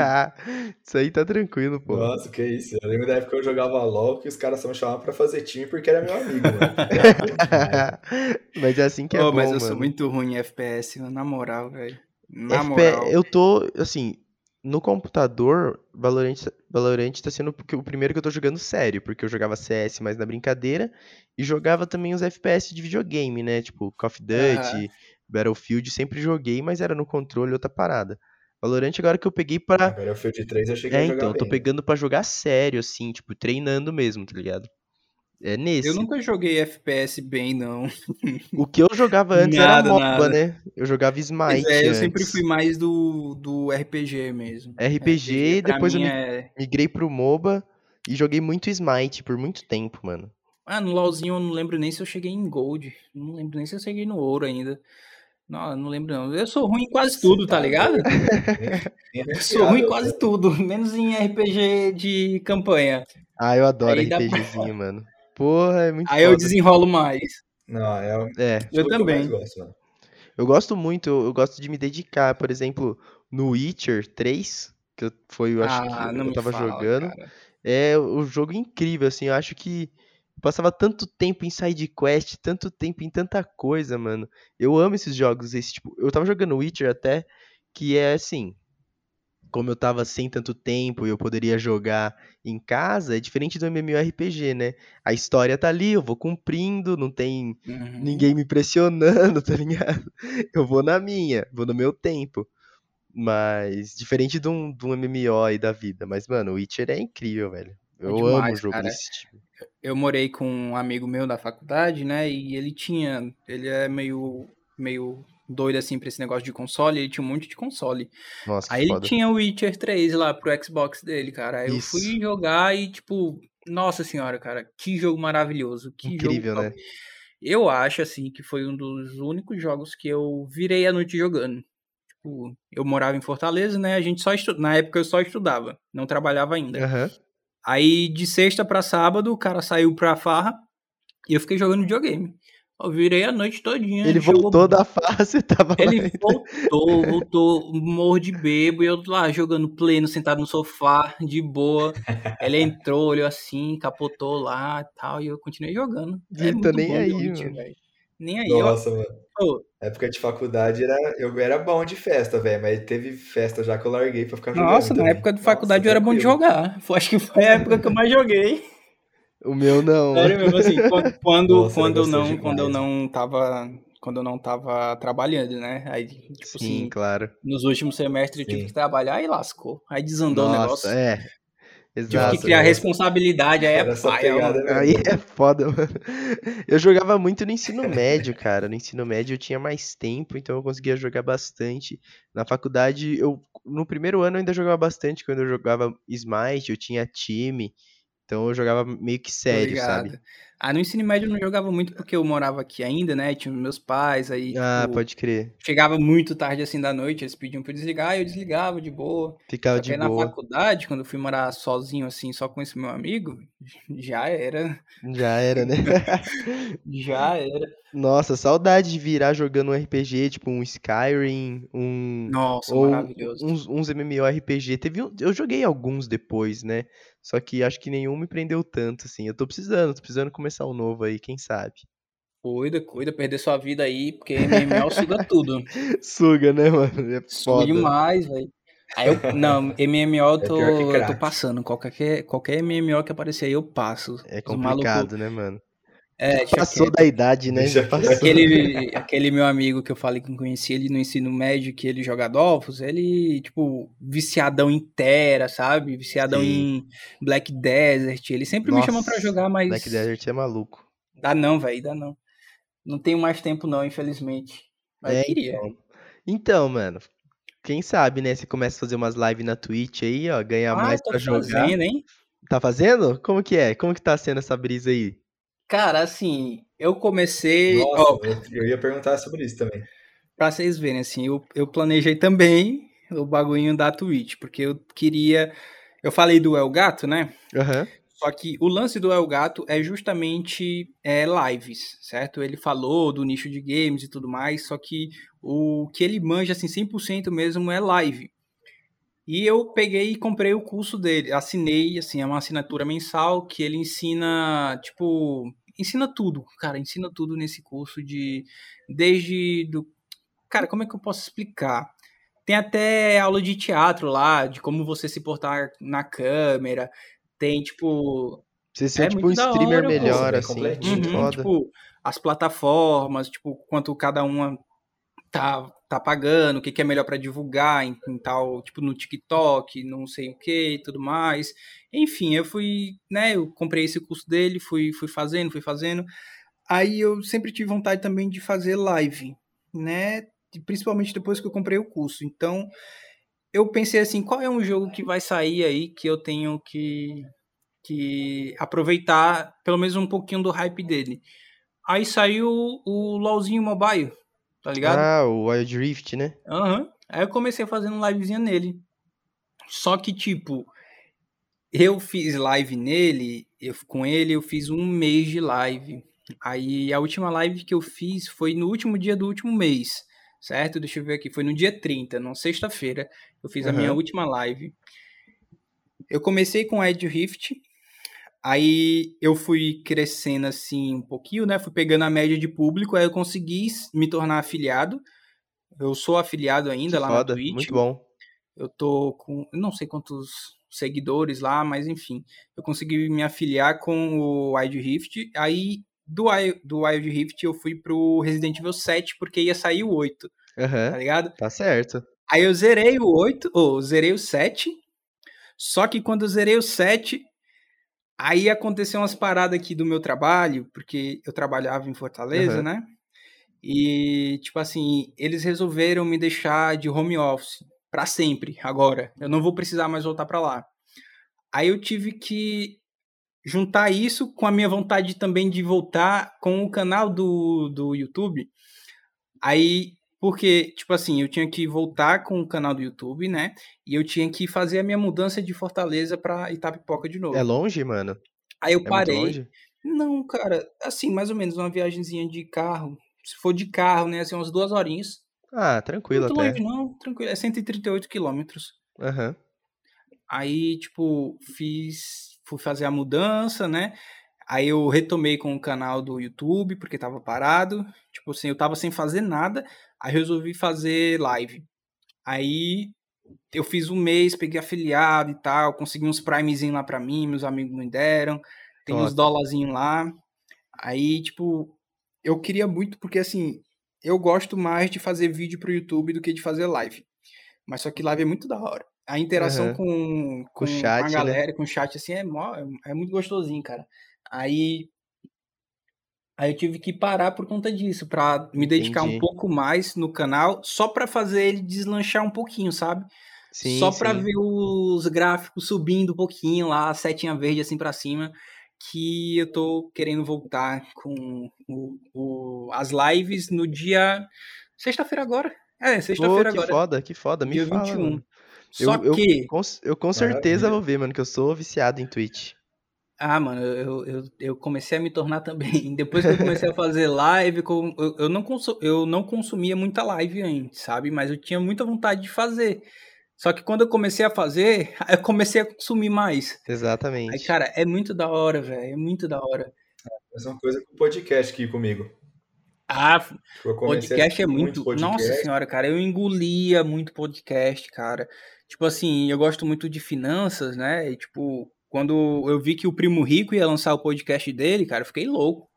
Isso aí tá tranquilo, pô. Nossa, que isso. Eu lembro da época que eu jogava LOL, que os caras só me chamavam pra fazer time porque era meu amigo, mano. Mas é assim que é Ô, bom, mas eu mano. sou muito ruim em FPS, mano, na moral, velho. Na FP moral. eu tô, assim, no computador, Valorant, Valorant tá sendo o primeiro que eu tô jogando sério, porque eu jogava CS mais na brincadeira e jogava também os FPS de videogame, né? Tipo, Call of Duty, Aham. Battlefield, sempre joguei, mas era no controle outra parada. Valorant agora que eu peguei pra. Agora o Field 3 eu cheguei É, a jogar então, eu tô bem. pegando pra jogar sério, assim, tipo, treinando mesmo, tá ligado? É nesse. Eu nunca joguei FPS bem, não. O que eu jogava antes Nada, era MOBA, nada. né? Eu jogava Pois Smite é, eu antes. sempre fui mais do, do RPG mesmo. RPG, pra depois eu é... migrei pro MOBA e joguei muito Smite por muito tempo, mano. Ah, no LoLzinho eu não lembro nem se eu cheguei em Gold. Não lembro nem se eu cheguei no Ouro ainda. Não, não lembro não. Eu sou ruim em quase tudo, tá tá ligado? Eu sou ruim em quase eu- tudo, menos em RPG de campanha. Ah, eu adoro RPGzinho, mano. Porra, é muito Aí eu foda. desenrolo mais. Não, é o É, que eu também. mais gosto, eu gosto muito, eu, eu gosto de me dedicar, por exemplo, no Witcher 3, que eu- foi, eu acho ah, que não eu tava fala, jogando. cara. É um jogo incrível, assim, eu acho que eu passava tanto tempo em side quest, tanto tempo em tanta coisa, mano. Eu amo esses jogos, esse tipo, eu tava jogando Witcher até, que é assim, como eu tava sem tanto tempo e eu poderia jogar em casa, é diferente do MMORPG, né? A história tá ali, eu vou cumprindo, não tem Uhum. ninguém me pressionando, tá ligado? Eu vou na minha, vou no meu tempo. Mas, diferente de um, de um MMO aí da vida. Mas, mano, o Witcher é incrível, velho. É Eu amo demais, o jogo cara. desse tipo. Eu morei com um amigo meu da faculdade, né? E ele tinha. Ele é meio, meio doido assim pra esse negócio de console. Ele tinha um monte de console. Nossa, Aí ele foda. tinha o Witcher 3 lá pro Xbox dele, cara. Aí eu Isso. fui jogar e, tipo, nossa senhora, cara, que jogo maravilhoso. Que Incrível, jogo né? Eu acho, assim, que foi um dos únicos jogos que eu virei a noite jogando. Tipo, eu morava em Fortaleza, né? A gente só estu... Na época eu só estudava, não trabalhava ainda. Aham. Aí de sexta pra sábado, o cara saiu pra farra e eu fiquei jogando videogame. Eu virei a noite todinha. Ele jogou- voltou da fase, tava Ele lá. voltou, voltou, morro de bebo, e eu lá jogando pleno, sentado no sofá, de boa. Ele entrou, olhou assim, capotou lá e tal, e eu continuei jogando. É nem bom aí, Witcher, mano. velho. Nem aí. Eu, Nossa, mano. Pô, Época de faculdade era, eu era bom de festa, velho, mas teve festa já que eu larguei pra ficar jogando. nossa, na também. época de Nossa, faculdade eu era bom de jogar. Foi- Acho que foi a época que eu mais joguei. O meu não. Sério mesmo, assim, quando, quando, Nossa, quando eu não, quando eu não tava. Quando eu não tava trabalhando, né? Aí, tipo Sim, assim, claro. nos últimos semestres eu tive Sim. que trabalhar e lascou. Aí desandou o negócio. Nossa, é. Tive Exato. que criar Nossa, responsabilidade, aí é Era pegada mesmo. Aí é foda, mano. Eu jogava muito no ensino médio, cara. No ensino médio eu tinha mais tempo, então eu conseguia jogar bastante. Na faculdade, eu no primeiro ano eu ainda jogava bastante, quando eu jogava Smite, eu tinha time. Então eu jogava meio que sério, sabe? ligado. Ah, no ensino médio eu não jogava muito porque eu morava aqui ainda, né? Tinha meus pais, aí, Ah, tipo, pode crer. chegava muito tarde assim da noite, eles pediam pra eu desligar, eu desligava de boa. Ficava de aí na boa. faculdade, quando eu fui morar sozinho, assim, só com esse meu amigo, já era. Já era, né? Já era. Nossa, saudade de virar jogando um RPG, tipo um Skyrim, um Nossa, maravilhoso. uns, uns MMORPG. Teve eu joguei alguns depois, né? Só que acho que nenhum me prendeu tanto, assim. Eu tô precisando, tô precisando começar um novo aí, quem sabe? Cuida, cuida, perder sua vida aí, porque MMO suga tudo. Suga, né, mano? É Suga demais, velho. Aí eu, não, MMO eu É tô, pior que eu tô passando. Qualquer, qualquer MMO que aparecer aí eu passo. É complicado, né, mano? É, Passou da idade, né? Deixa Já passou. Aquele, aquele meu amigo que eu falei que eu conheci ele no ensino médio, que ele joga Dolphos, ele, tipo, viciadão em Terra, sabe? Viciadão Sim. em Black Desert. Ele sempre me chama pra Nossa, jogar, mas. Black Desert é maluco. Dá não, velho, dá não. Não tenho mais tempo, não, infelizmente. Mas É, eu queria. então. Então, mano, quem sabe, né? Você começa a fazer umas lives na Twitch aí, ó, ganhar Ah, mais tô pra jogar. fazendo, hein? Tá fazendo? Como que é? Como que tá sendo essa brisa aí? Cara, assim, eu comecei. Nossa, eu, eu ia perguntar sobre isso também. pra vocês verem, assim, eu, eu planejei também o bagulho da Twitch, porque eu queria. Eu falei do El Gato, né? Aham. Só que o lance do El Gato é justamente é, lives, certo? Ele falou do nicho de games e tudo mais, só que o que ele manja, assim, 100% mesmo é live. E eu peguei e comprei o curso dele, assinei, assim, é uma assinatura mensal que ele ensina, tipo, ensina tudo, cara, ensina tudo nesse curso de, desde do, cara, como é que eu posso explicar? Tem até aula de teatro lá, de como você se portar na câmera, tem, tipo, Você ser É tipo um streamer hora, melhor, assim. Uhum, tipo, as plataformas, tipo, quanto cada uma tá, tá pagando, o que, que é melhor para divulgar em, em tal, tipo, no TikTok, não sei o que e tudo mais. Enfim, eu fui, né, eu comprei esse curso dele, fui, fui fazendo, fui fazendo. Aí eu sempre tive vontade também de fazer live, né, principalmente depois que eu comprei o curso. Então, eu pensei assim, qual é um jogo que vai sair aí que eu tenho que que aproveitar pelo menos um pouquinho do hype dele. Aí saiu o LoLzinho Mobile, tá ligado? Ah, o Wild Rift, né? Aham. Aí eu comecei fazendo livezinha nele. Só que, tipo, eu fiz live nele, eu, com ele, eu fiz um mês de live. Aí a última live que eu fiz foi no último dia do último mês, certo? Deixa eu ver aqui. Foi no dia 30, na sexta-feira. Eu fiz a minha última live. Eu comecei com Edge Rift. Aí eu fui crescendo assim um pouquinho, né? Fui pegando a média de público, aí eu consegui me tornar afiliado. Eu sou afiliado ainda Que lá foda, na Twitch. muito bom. Eu tô com, não sei quantos seguidores lá, mas enfim, eu consegui me afiliar com o Wild Rift. Aí do, do Wild Rift eu fui pro Resident Evil 7 porque ia sair o 8, tá Aham, ligado? tá certo. Aí eu zerei o 8, ou zerei o 7. Só que quando eu zerei o 7, aí aconteceu umas paradas aqui do meu trabalho, porque eu trabalhava em Fortaleza, Aham. né? E, tipo assim, eles resolveram me deixar de home office pra sempre, agora. Eu não vou precisar mais voltar pra lá. Aí eu tive que juntar isso com a minha vontade também de voltar com o canal do, do YouTube. Aí, porque, tipo assim, eu tinha que voltar com o canal do YouTube, né? E eu tinha que fazer a minha mudança de Fortaleza pra Itapipoca de novo. É longe, mano? Aí eu É muito parei, longe? Não, cara, assim, mais ou menos uma viagemzinha de carro. Se for de carro, né, assim, umas duas horinhas. Ah, tranquilo Muito até. longe, não, tranquilo. É 138 quilômetros. Aham. Aí, tipo, fiz. Fui fazer a mudança, né? Aí eu retomei com o canal do YouTube, porque tava parado. Tipo assim, eu tava sem fazer nada. Aí resolvi fazer live. Aí eu fiz um mês, peguei afiliado e tal, consegui uns primezinhos lá pra mim, meus amigos me deram. Tem uns Top. dólarzinhos lá. Aí, tipo, eu queria muito, porque assim, eu gosto mais de fazer vídeo pro YouTube do que de fazer live. Mas só que live é muito da hora. A interação Aham. com, com, Com chat, a né? galera, com o chat, assim, é, mó- é muito gostosinho, cara. Aí, aí eu tive que parar por conta disso, pra me dedicar um Entendi. pouco mais no canal, só pra fazer ele deslanchar um pouquinho, sabe? Sim, só pra sim. ver os gráficos subindo um pouquinho lá, a setinha verde assim pra cima, que eu tô querendo voltar com o, o- as lives no dia. Sexta-feira agora? É, sexta-feira que agora, foda, que foda. Me dia fala, 21. mano. Só Eu, eu, que. com, eu com certeza Maravilha. vou ver, mano, que eu sou viciado em Twitch. Ah, mano, eu, eu, eu comecei a me tornar também. Depois que eu comecei a fazer live, com- eu, eu, não consu- eu não consumia muita live antes, sabe? Mas eu tinha muita vontade de fazer. Só que quando eu comecei a fazer, aí eu comecei a consumir mais. Aí, Exatamente. cara, é muito da hora, velho. É muito da hora. Mesma coisa com o podcast aqui comigo. Ah, podcast é muito muito. Nossa podcast. senhora, cara, eu engolia muito podcast, cara. Tipo assim, eu gosto muito de finanças, né? E, tipo, quando eu vi que o Primo Rico ia lançar o podcast dele, cara, eu fiquei louco.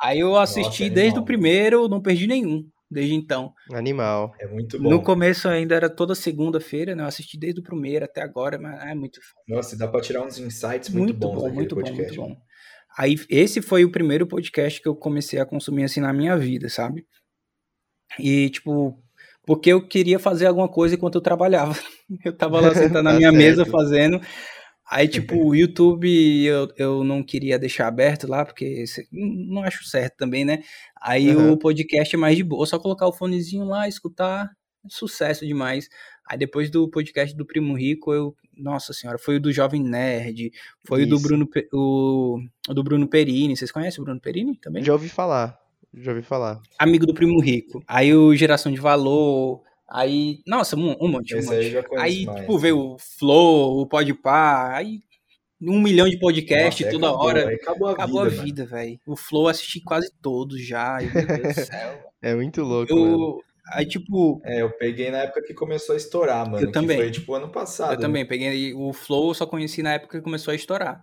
Aí eu assisti Nossa, desde o primeiro, não perdi nenhum, desde então. Animal. É muito No bom. começo ainda era toda segunda-feira, né? Eu assisti desde o primeiro até agora, mas é muito Nossa, dá pra tirar uns insights muito, Muito bons bom, muito bom, podcast. muito bom. Aí, esse foi o primeiro podcast que eu comecei a consumir assim na minha vida, sabe? E, tipo, porque eu queria fazer alguma coisa enquanto eu trabalhava. Eu tava lá sentado na Tá minha mesa fazendo. Aí, tipo, o YouTube eu, eu não queria deixar aberto lá, porque não acho certo também, né? Aí Aham. o podcast é mais de boa, só colocar o fonezinho lá, escutar, sucesso demais. Aí depois do podcast do Primo Rico, eu, nossa senhora, foi o do Jovem Nerd, foi o do Isso. Bruno, o, o do Bruno Perini. Vocês conhecem o Bruno Perini também? Já ouvi falar. Já ouvi falar. Amigo do Primo Rico. Aí o Geração de Valor. Aí, nossa, um, um monte, um Esse aí monte. Aí, mais. tipo, veio o Flow, o Podpah, aí um milhão de podcasts Nossa, aí toda acabou, hora. aí acabou a Acabou vida, a vida, velho. O Flow eu assisti quase todos já. Meu Deus do céu. É muito louco. Eu, aí, tipo, É, eu peguei na época que começou a estourar, mano. Eu também. Que foi, tipo, ano passado. eu também peguei o Flow, eu só conheci na época que começou a estourar.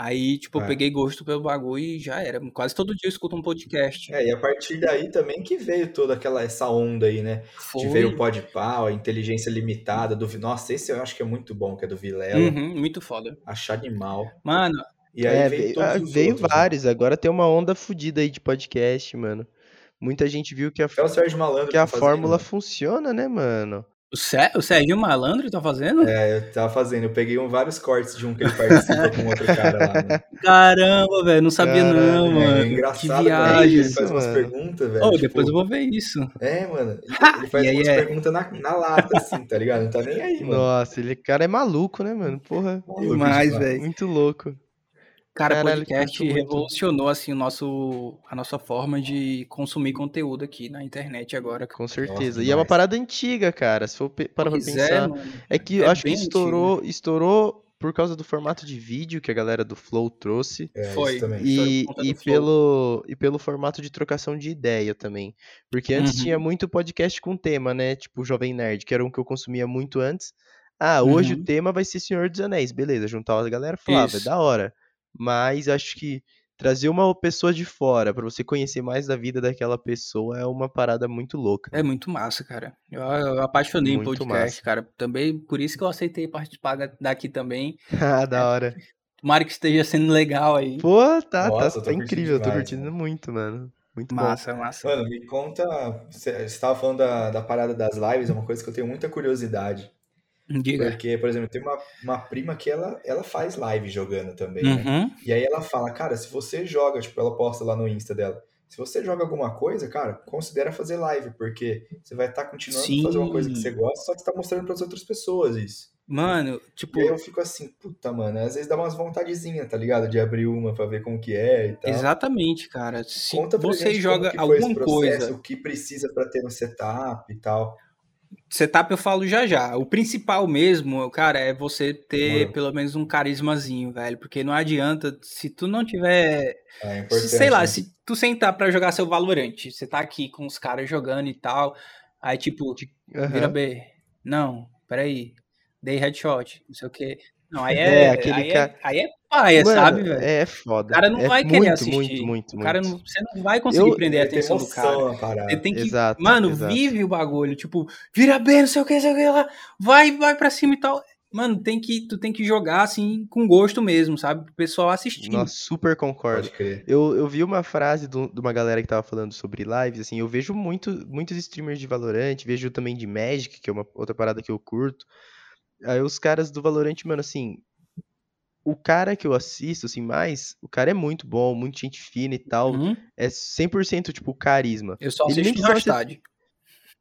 Aí, tipo, eu É. peguei gosto pelo bagulho e já era. Quase todo dia eu escuto um podcast. É, e a partir daí também que veio toda aquela essa onda aí, né? Foi. De veio o Podpah, a inteligência limitada do Nossa, esse eu acho que é muito bom, que é do Vilela. Uhum, muito foda. Achar animal. Mano, E aí É, veio veio, veio outros, né? vários. Agora tem uma onda fodida aí de podcast, mano. Muita gente viu que a, Até o Sérgio Malandro que a tá fazendo, fórmula funciona, né, mano? O, Sé- o Sérgio Malandro tá fazendo? É, eu tava fazendo. Eu peguei um, vários cortes de um que ele participa com outro cara lá, mano. Caramba, velho, não sabia Caralho, não, mano. É que engraçado, mano. viagem. Ele faz umas mano. perguntas, velho. Oh, tipo, depois eu vou ver isso. É, mano. Ha! Ele faz aí umas é- perguntas na, na lata, assim, tá ligado? Não tá nem aí, mano. Nossa, ele cara é maluco, né, mano? Porra, Maluco demais. velho. muito louco. Cara, Caralho, podcast muito. revolucionou assim o nosso a nossa forma de consumir conteúdo aqui na internet agora. Com certeza. e é demais. uma parada antiga, cara. Se for Pois é, pensar. mano. É, que É eu acho que estourou, estourou por causa do formato de vídeo que a galera do Flow trouxe. É, Foi. isso também. Estourou E, e, pelo, e pelo formato de trocação de ideia também. Porque antes Uhum. tinha muito podcast com tema, né? Tipo Jovem Nerd, que era um que eu consumia muito antes. Ah, hoje Uhum. o tema vai ser Senhor dos Anéis. Beleza, juntava a galera e falava, é Isso. da hora. Mas acho que trazer uma pessoa de fora pra você conhecer mais da vida daquela pessoa é uma parada muito louca. É muito massa, cara. Eu, eu apaixonei em Muito podcast, massa. cara. Também por isso que eu aceitei participar da- daqui também. Ah, da hora. Tomara que esteja sendo legal aí. Pô, tá, Nossa, eu tá, tô tá curtindo incrível, eu tô curtindo muito, mano. Muito bom. Massa, massa. Mano, me conta. Você estava falando da, da parada das lives, é uma coisa que eu tenho muita curiosidade. Diga. Porque, por exemplo, tem uma, uma prima que ela, ela faz live jogando também, né? Uhum. E aí ela fala, cara, se você joga, tipo, ela posta lá no Insta dela. Se você joga alguma coisa, cara, considera fazer live, porque você vai estar continuando a fazer uma coisa que Sim. você gosta, só que você tá mostrando para as outras pessoas isso. Mano, tipo. E aí eu fico assim, puta, mano, às vezes dá umas vontadezinhas, tá ligado? De abrir uma pra ver como que é e tal. Exatamente, cara. Se Conta pra você joga como que foi esse alguma processo, coisa. o que precisa pra ter no setup e tal. Setup eu falo já já. O principal mesmo, cara, é você ter Demorou. pelo menos um carismazinho, velho. Porque não adianta, se tu não tiver. É se- sei lá, né? se tu sentar pra jogar seu Valorant, você tá aqui com os caras jogando e tal. Aí, tipo, Aham. vira B. Não, peraí. Dei headshot, não sei o quê. Não, aí É, é. aquele aí, ca- é aí é paia, Mano, sabe, velho? É foda. O cara não é vai querer muito, assistir. Muito, muito, o cara muito. não, você não vai conseguir Eu- prender a que ter atenção do cara. parada. Você tem que. Exato, mano, exato. vive o bagulho. Tipo, vira bem, não sei o que, não sei o que lá. Vai, vai pra cima e tal. Mano, tem que, tu tem que jogar assim com gosto mesmo, sabe? Pro pessoal assistir. Nossa, super concordo. Pode crer. Eu, eu vi uma frase do- de uma galera que tava falando sobre lives, assim, eu vejo muito, muitos streamers de Valorant, vejo também de Magic, que é uma outra parada que eu curto. Aí os caras do Valorant, mano, assim, o cara que eu assisto, assim, mais, o cara é muito bom, muito gente fina e tal, Uhum. é 100% tipo carisma. Eu só Ele assisto precisa ser- Rastad.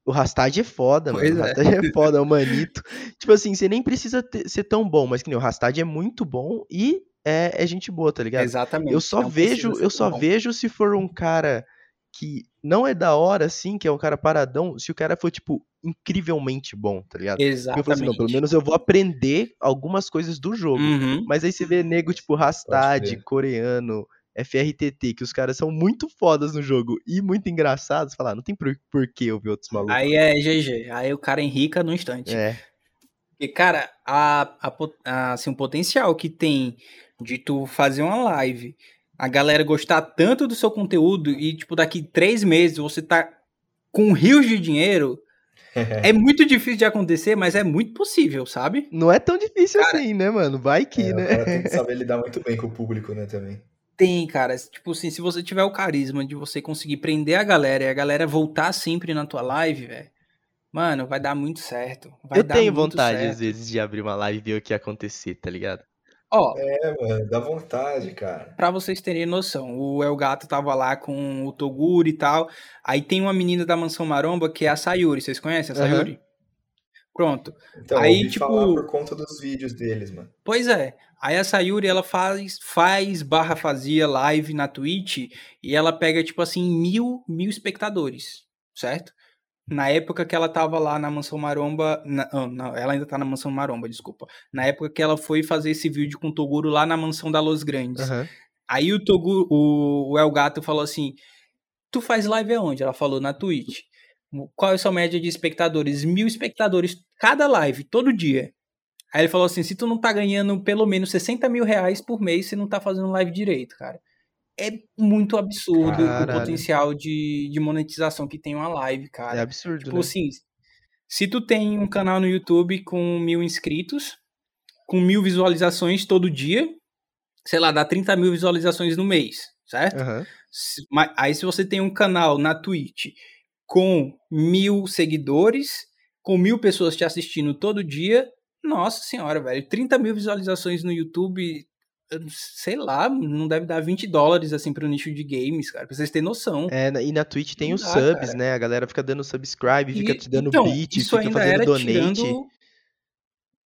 O Rastad é foda, mano. Pois O é. Rastad é foda, é o manito. tipo assim, você nem precisa ter- ser tão bom, mas que nem o Rastad é muito bom e é, é gente boa, tá ligado? Exatamente. Eu só Não vejo, eu só bom. vejo se for um cara que não é da hora, assim, que é um cara paradão, se o cara for, tipo, incrivelmente bom, tá ligado? Porque eu falo Exatamente. assim, não, pelo menos eu vou aprender algumas coisas do jogo. Uhum. Mas aí você vê nego, tipo, Rastad, coreano, FRTT, que os caras são muito fodas no jogo e muito engraçados, falar, não tem por, por que eu ver outros malucos. Aí é GG. Aí o cara enrica no instante. É, Porque, cara, a, a, assim, o potencial que tem de tu fazer uma live, a galera gostar tanto do seu conteúdo e, tipo, daqui três meses você tá com rios de dinheiro, é muito difícil de acontecer, mas é muito possível, sabe? não é tão difícil assim, né, mano? Vai que, É, né? O cara tem que saber lidar muito bem com o público, né, também. Tem, cara. Tipo assim, se você tiver o carisma de você conseguir prender a galera e a galera voltar sempre na tua live, velho, mano, vai dar muito certo. Vai eu dar tenho muito vontade, certo. às vezes, de abrir uma live e ver o que ia acontecer, tá ligado? Ó, É, mano, dá vontade, cara. Pra vocês terem noção, o El Gato tava lá com o Toguro e tal. Aí tem uma menina da Mansão Maromba que é a Sayuri. Vocês conhecem a. Sayuri? Pronto. Então, Aí, tipo- falar por conta dos vídeos deles, mano. Pois é. Aí a Sayuri, ela faz, faz barra fazia live na Twitch e ela pega, tipo assim, mil, mil espectadores, certo? Na época que ela tava lá na Mansão Maromba. na- ah, não, ela ainda tá na Mansão Maromba, desculpa. Na época que ela foi fazer esse vídeo com o Toguro lá na Mansão da Los Grandes. Aham. Aí o Togu, o, o El Gato falou assim: Tu faz live aonde? Ela falou na Twitch. Qual é a sua média de espectadores? Mil espectadores cada live, todo dia. Aí ele falou assim: se tu não tá ganhando pelo menos 60 mil reais por mês, você não tá fazendo live direito, cara. É muito absurdo Caralho. o potencial de, de monetização que tem uma live, cara. É absurdo, Tipo né? assim, se tu tem um canal no YouTube com mil inscritos, com mil visualizações todo dia, sei lá, dá 30 mil visualizações no mês, certo? Ma- Aí se você tem um canal na Twitch com mil seguidores, com mil pessoas te assistindo todo dia, nossa senhora, velho, 30 mil visualizações no YouTube, sei lá, não deve dar 20 dólares assim pro nicho de games, cara, pra vocês terem noção. É, e na Twitch tem Não os dá, subs, cara. né? A galera fica dando subscribe, fica E- te dando então, beat, isso fica ainda fazendo era donate. tirando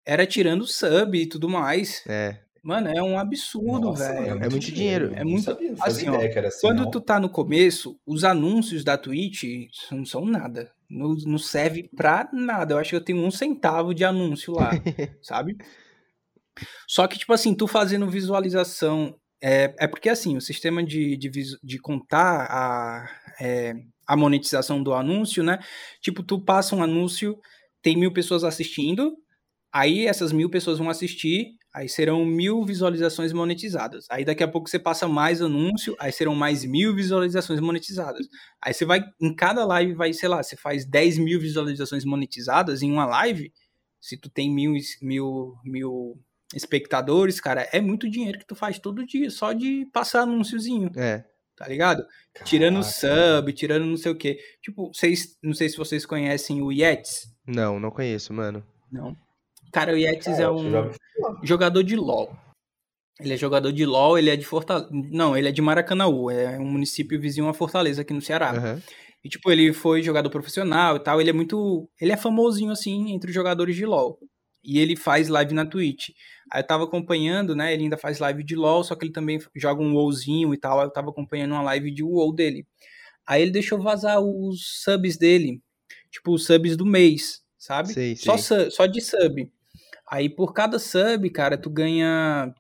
era tirando sub e tudo mais. É, Mano, é um absurdo, Nossa, velho. mano, É muito dinheiro. eu É muito- sabia, assim, ó, ideia assim, Quando não. tu tá no começo, os anúncios da Twitch não são nada. Não, não serve pra nada. Eu acho que eu tenho um centavo de anúncio lá, sabe? Só que, tipo assim, tu fazendo visualização. É, é porque, assim, o sistema de, de, de contar a, é, a monetização do anúncio, né? Tipo, tu passa um anúncio, tem mil pessoas assistindo, aí essas mil pessoas vão assistir, aí serão mil visualizações monetizadas. Aí daqui a pouco você passa mais anúncio, aí serão mais mil visualizações monetizadas. Aí você vai, em cada live, vai, sei lá, você faz 10 mil visualizações monetizadas em uma live, se tu tem mil, mil, mil espectadores, cara, é muito dinheiro que tu faz todo dia, só de passar anúnciozinho, é. tá ligado? Tirando Caraca, sub, tirando não sei o quê. Tipo, vocês, não sei se vocês conhecem o Yetis. Não, não conheço, mano. Não. Cara, o Yetis é um jogador de LoL. Ele é jogador de LoL, ele é de Fortaleza. Não, ele é de Maracanaú, é um município vizinho a Fortaleza aqui no Ceará. Aham. E tipo, ele foi jogador profissional e tal, ele é muito, ele é famosinho assim entre os jogadores de LoL. E ele faz live na Twitch. Aí eu tava acompanhando, né? Ele ainda faz live de LoL, só que ele também joga um WoWzinho e tal. Aí eu tava acompanhando uma live de WoW dele. Aí ele deixou vazar os subs dele, tipo os subs do mês, sabe? Sei, só, sei. su- só de sub. Aí por cada sub, cara, tu ganha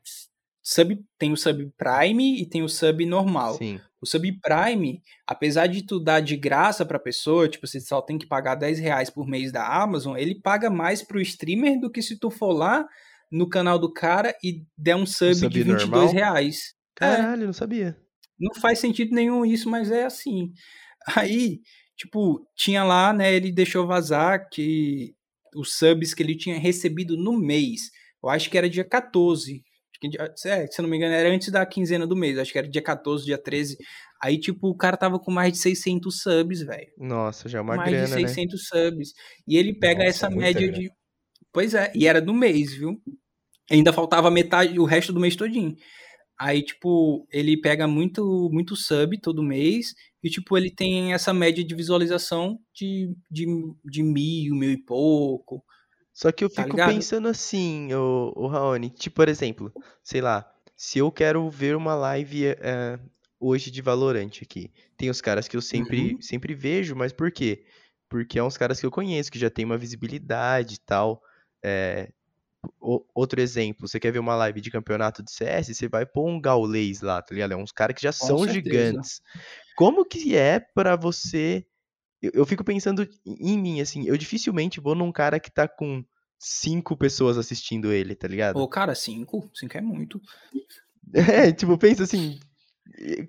sub, tem o sub Prime e tem o sub normal. Sim. O Subprime, apesar de tu dar de graça pra pessoa, tipo, você só tem que pagar 10 reais por mês da Amazon, ele paga mais pro streamer do que se tu for lá no canal do cara e der um sub, sub de 22 normal? reais. É, Caralho, não sabia. não faz sentido nenhum isso, mas é assim. Aí, tipo, tinha lá, né, ele deixou vazar que os subs que ele tinha recebido no mês, eu acho que era dia 14. Dia- É, se eu não me engano, era antes da quinzena do mês, acho que era dia 14, dia 13. Aí, tipo, o cara tava com mais de 600 subs, velho. Nossa, já é uma mais grana, de né? 600 subs. E ele pega Nossa, essa média grana. de. Pois é, e era do mês, viu? Ainda faltava metade, o resto do mês todinho. Aí, tipo, ele pega muito, muito sub todo mês. E, tipo, ele tem essa média de visualização de, de, de mil, mil e pouco. Só que eu Tá fico ligado? pensando assim, o, o Raoni, tipo, por exemplo, sei lá, se eu quero ver uma live eh, hoje de Valorant aqui, tem os caras que eu sempre, Uhum. sempre vejo, mas por quê? Porque é uns caras que eu conheço, que já tem uma visibilidade e tal. eh, o- outro exemplo, você quer ver uma live de campeonato de CS, você vai pôr um gaulês lá, tá ligado? É uns caras que já Com são certeza. gigantes. Como que é pra você eu, eu fico pensando em mim, assim, eu dificilmente vou num cara que tá com cinco pessoas assistindo ele, tá ligado? Ô, cara, 5. 5 é muito. É, tipo, pensa assim,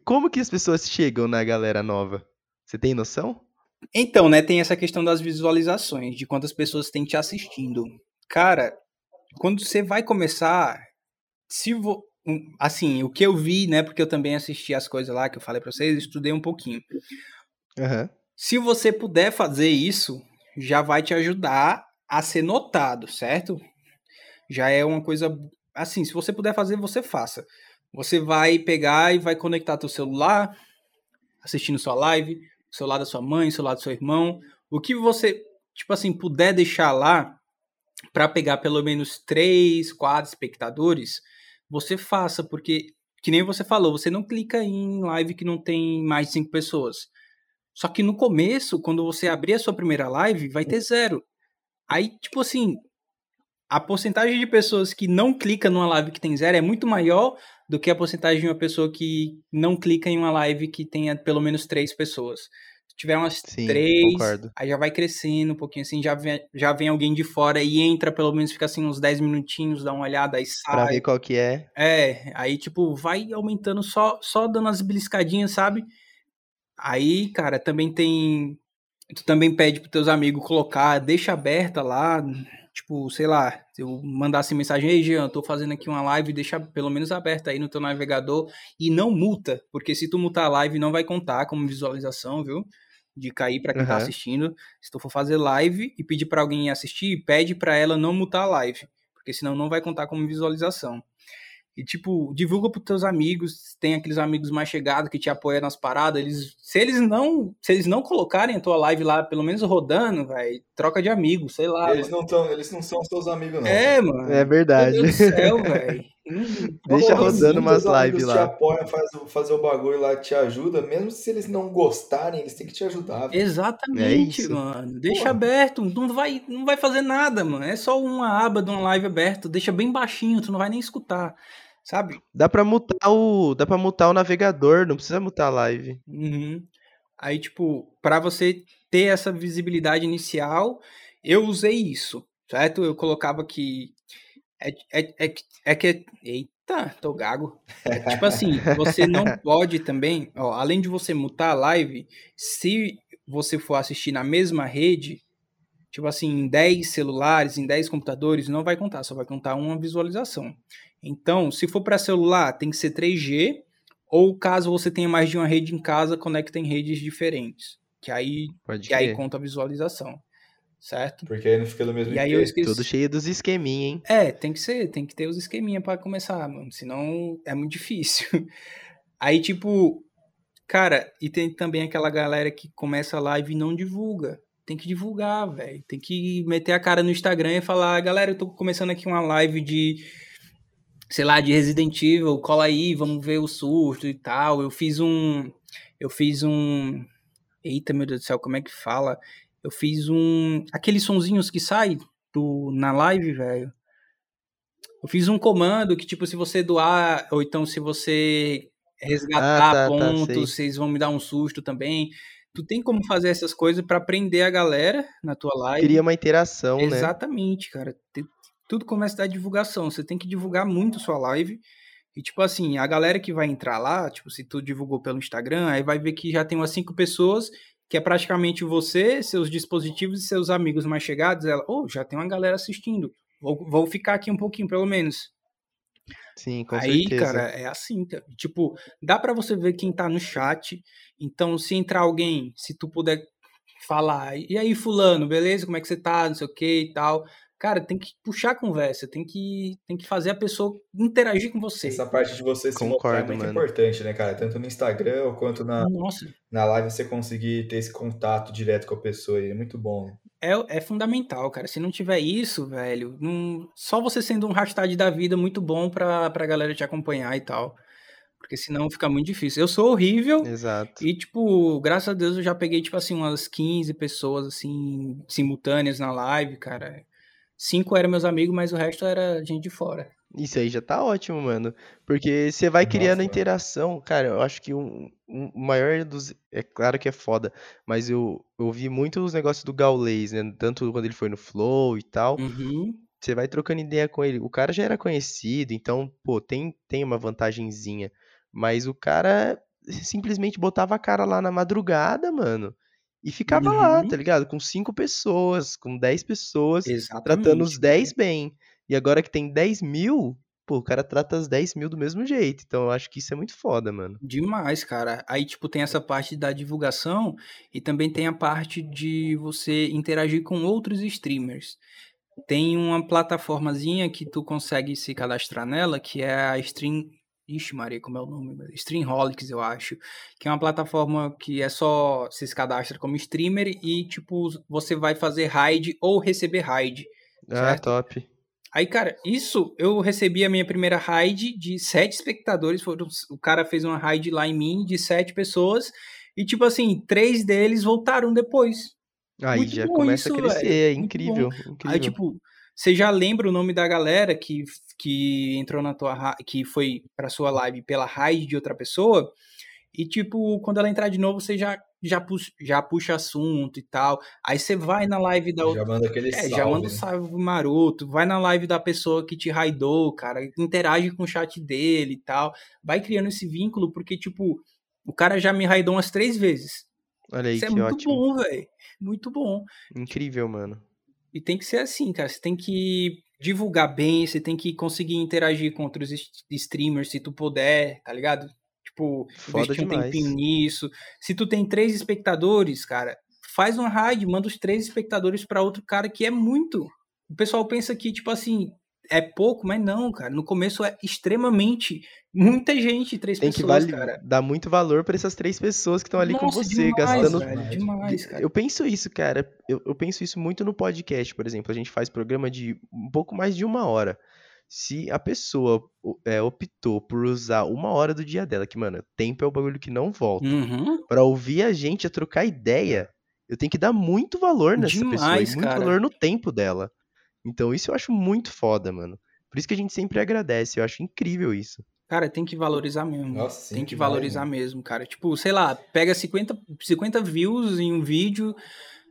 como que as pessoas chegam na galera nova? Você tem noção? Então, né, tem essa questão das visualizações, de quantas pessoas tem te assistindo. Cara, quando você vai começar, se vo... assim, o que eu vi, né, porque eu também assisti as coisas lá que eu falei pra vocês, estudei um pouquinho. Aham. Se você puder fazer isso, já vai te ajudar a ser notado, certo? Já é uma coisa assim, se você puder fazer, você faça. Você vai pegar e vai conectar teu celular, assistindo sua live, o celular da sua mãe, o celular do seu irmão, o que você, tipo assim, puder deixar lá para pegar pelo menos três, quatro espectadores, você faça, porque que nem você falou, você não clica em live que não tem mais cinco pessoas. Só que no começo, quando você abrir a sua primeira live, vai ter zero. Aí, tipo assim, a porcentagem de pessoas que não clica numa live que tem zero é muito maior do que a porcentagem de uma pessoa que não clica em uma live que tenha pelo menos três pessoas. Se tiver umas Sim, três, concordo. aí já vai crescendo um pouquinho assim, já vem, já vem alguém de fora e entra, pelo menos fica assim uns 10 minutinhos, dá uma olhada, aí Pra sai. ver qual que é. É, aí tipo, vai aumentando só, só dando as beliscadinhas, sabe? Aí, cara, também tem. Tu também pede pros teus amigos colocar, deixa aberta lá, tipo, sei lá, se eu mandasse mensagem, ei, Jean, tô fazendo aqui uma live, deixa pelo menos aberta aí no teu navegador e não multa, porque se tu multar a live não vai contar como visualização, viu? De cair pra quem tá Aham. assistindo. Se tu for fazer live e pedir pra alguém assistir, pede pra ela não multar a live, porque senão não vai contar como visualização. E, tipo, divulga pros teus amigos, tem aqueles amigos mais chegados que te apoiam nas paradas, eles, se eles não, se eles não colocarem a tua live lá, pelo menos rodando, velho, troca de amigo, sei lá. Eles mano. não, tão, eles não são seus amigos, não. É, mano. É verdade. Meu Deus do céu, velho. Deixa rodando umas lives te lá. apoiam, faz, o- fazer o bagulho lá, te ajuda, mesmo se eles não gostarem, eles têm que te ajudar. velho. Exatamente, É mano. Deixa Porra. aberto, não vai, não vai fazer nada, mano. É só uma aba de uma live aberta, deixa bem baixinho, tu não vai nem escutar, sabe? Dá pra mutar o, dá pra mutar o navegador, não precisa mutar a live. Uhum. Aí, tipo, para você ter essa visibilidade inicial, eu usei isso, certo? Eu colocava que. É, é, é, que- é que. Eita, tô gago. É tipo assim, você não pode também, ó, além de você mutar a live, se você for assistir na mesma rede, tipo assim, em 10 celulares, em 10 computadores, não vai contar, só vai contar uma visualização. Então, se for para celular, tem que ser 3G, ou caso você tenha mais de uma rede em casa, conecta em redes diferentes, que aí, Pode que aí conta a visualização, certo? Porque aí não fica do mesmo E aí eu jeito. esqueci. Tudo cheio dos esqueminha, hein? É, tem que ser, tem que ter os esqueminha para começar, mano, senão é muito difícil. Aí, tipo, cara, e tem também aquela galera que começa a live e não divulga. tem que divulgar, velho. Tem que meter a cara no Instagram e falar, galera, eu tô começando aqui uma live de, sei lá, de Resident Evil, cola aí, vamos ver o surto e tal. Eu fiz um, eu fiz um, eita, meu Deus do céu, como é que fala? Eu fiz um, aqueles sonzinhos que saem do, na live, velho. Eu fiz um comando que, tipo, se você doar, ou então se você resgatar ah, tá, tá pontos, tá, vocês vão me dar um susto também. Tu tem como fazer essas coisas para prender a galera na tua live. Cria uma interação, Exatamente, né? Exatamente, cara. Tudo começa da divulgação. Você tem que divulgar muito sua live. E, tipo assim, a galera que vai entrar lá, tipo, se tu divulgou pelo Instagram, aí vai ver que já tem umas cinco pessoas, que é praticamente você, seus dispositivos e seus amigos mais chegados. Ela, oh, já tem uma galera assistindo. Vou, vou ficar aqui um pouquinho, pelo menos. Sim, com Aí, certeza. cara, é assim, tipo, dá para você ver quem tá no chat. Então, se entrar alguém, se tu puder falar, e aí, fulano, beleza? Como é que você tá? Não sei o que e tal. Cara, tem que puxar a conversa, tem que, tem que fazer a pessoa interagir com você. Essa parte de você se Concordo, mostrar é muito mano. importante, né, cara? Tanto no Instagram quanto na, Nossa. na live você conseguir ter esse contato direto com a pessoa aí. É muito bom. É, é fundamental, cara. Se não tiver isso, velho, não... só você sendo um hashtag da vida muito bom pra, pra galera te acompanhar e tal. Porque senão fica muito difícil. Eu sou horrível. Exato. E, tipo, graças a Deus eu já peguei, tipo assim, umas 15 pessoas, assim, simultâneas na live, cara. Cinco eram meus amigos, mas o resto era gente de fora. Isso aí já tá ótimo, mano. Porque você vai criando Nossa, interação. Cara, eu acho que o um, um, maior dos. É claro que é foda, mas eu, eu vi muito os negócios do Gaulês, né? Tanto quando ele foi no Flow e tal. Uhum. Você vai trocando ideia com ele. O cara já era conhecido, então, pô, tem, tem uma vantagenzinha. Mas o cara simplesmente botava a cara lá na madrugada, mano. E ficava uhum. lá, tá ligado? Com cinco pessoas, com dez pessoas, Exatamente, tratando os dez bem. E agora que tem 10 mil, pô, o cara trata as 10 mil do mesmo jeito. Então eu acho que isso é muito foda, mano. Demais, cara. Aí, tipo, tem essa parte da divulgação e também tem a parte de você interagir com outros streamers. Tem uma plataformazinha que tu consegue se cadastrar nela, que é a Stream Ixi, Maria, como é o nome? Streamholics, eu acho. Que é uma plataforma que é só. Você se cadastra como streamer e, tipo, você vai fazer raid ou receber raid. Ah, top. Aí, cara, isso eu recebi a minha primeira raid de sete espectadores. Foram, o cara fez uma raid lá em mim de sete pessoas. E, tipo assim, três deles voltaram depois. Aí Muito já começa isso, a crescer, é incrível, incrível. Aí, tipo, você já lembra o nome da galera que, que entrou na tua que foi pra sua live pela raid de outra pessoa? E, tipo, quando ela entrar de novo, você já, já, puxa, já puxa assunto e tal. Aí você vai na live da outra. Já manda aquele é, salve. Já manda um salve maroto. Vai na live da pessoa que te raidou, cara. Interage com o chat dele e tal. Vai criando esse vínculo, porque, tipo, o cara já me raidou umas três vezes. Olha aí, Isso é muito ótimo. bom, velho. Muito bom. Incrível, mano. E tem que ser assim, cara. Você tem que divulgar bem, você tem que conseguir interagir com outros streamers se tu puder, tá ligado? Tipo, Foda investir um tempinho nisso. Se tu tem três espectadores, cara, faz uma raid, manda os três espectadores para outro cara que é muito. O pessoal pensa que, tipo assim, é pouco, mas não, cara. No começo é extremamente muita gente, três Tem pessoas, que cara. dar muito valor para essas três pessoas que estão ali Nossa, com você, demais, gastando. Velho, demais, cara. Eu penso isso, cara. Eu, eu penso isso muito no podcast, por exemplo. A gente faz programa de um pouco mais de uma hora. Se a pessoa é, optou por usar uma hora do dia dela, que, mano, tempo é o bagulho que não volta, Uhum. pra ouvir a gente, a trocar ideia, eu tenho que dar muito valor nessa pessoa Demais, e muito cara. valor no tempo dela. Então isso eu acho muito foda, mano. Por isso que a gente sempre agradece, eu acho incrível isso. Cara, tem que valorizar mesmo. Nossa, sim, tem que valorizar mano. mesmo, cara. Tipo, sei lá, pega 50, 50 views em um vídeo.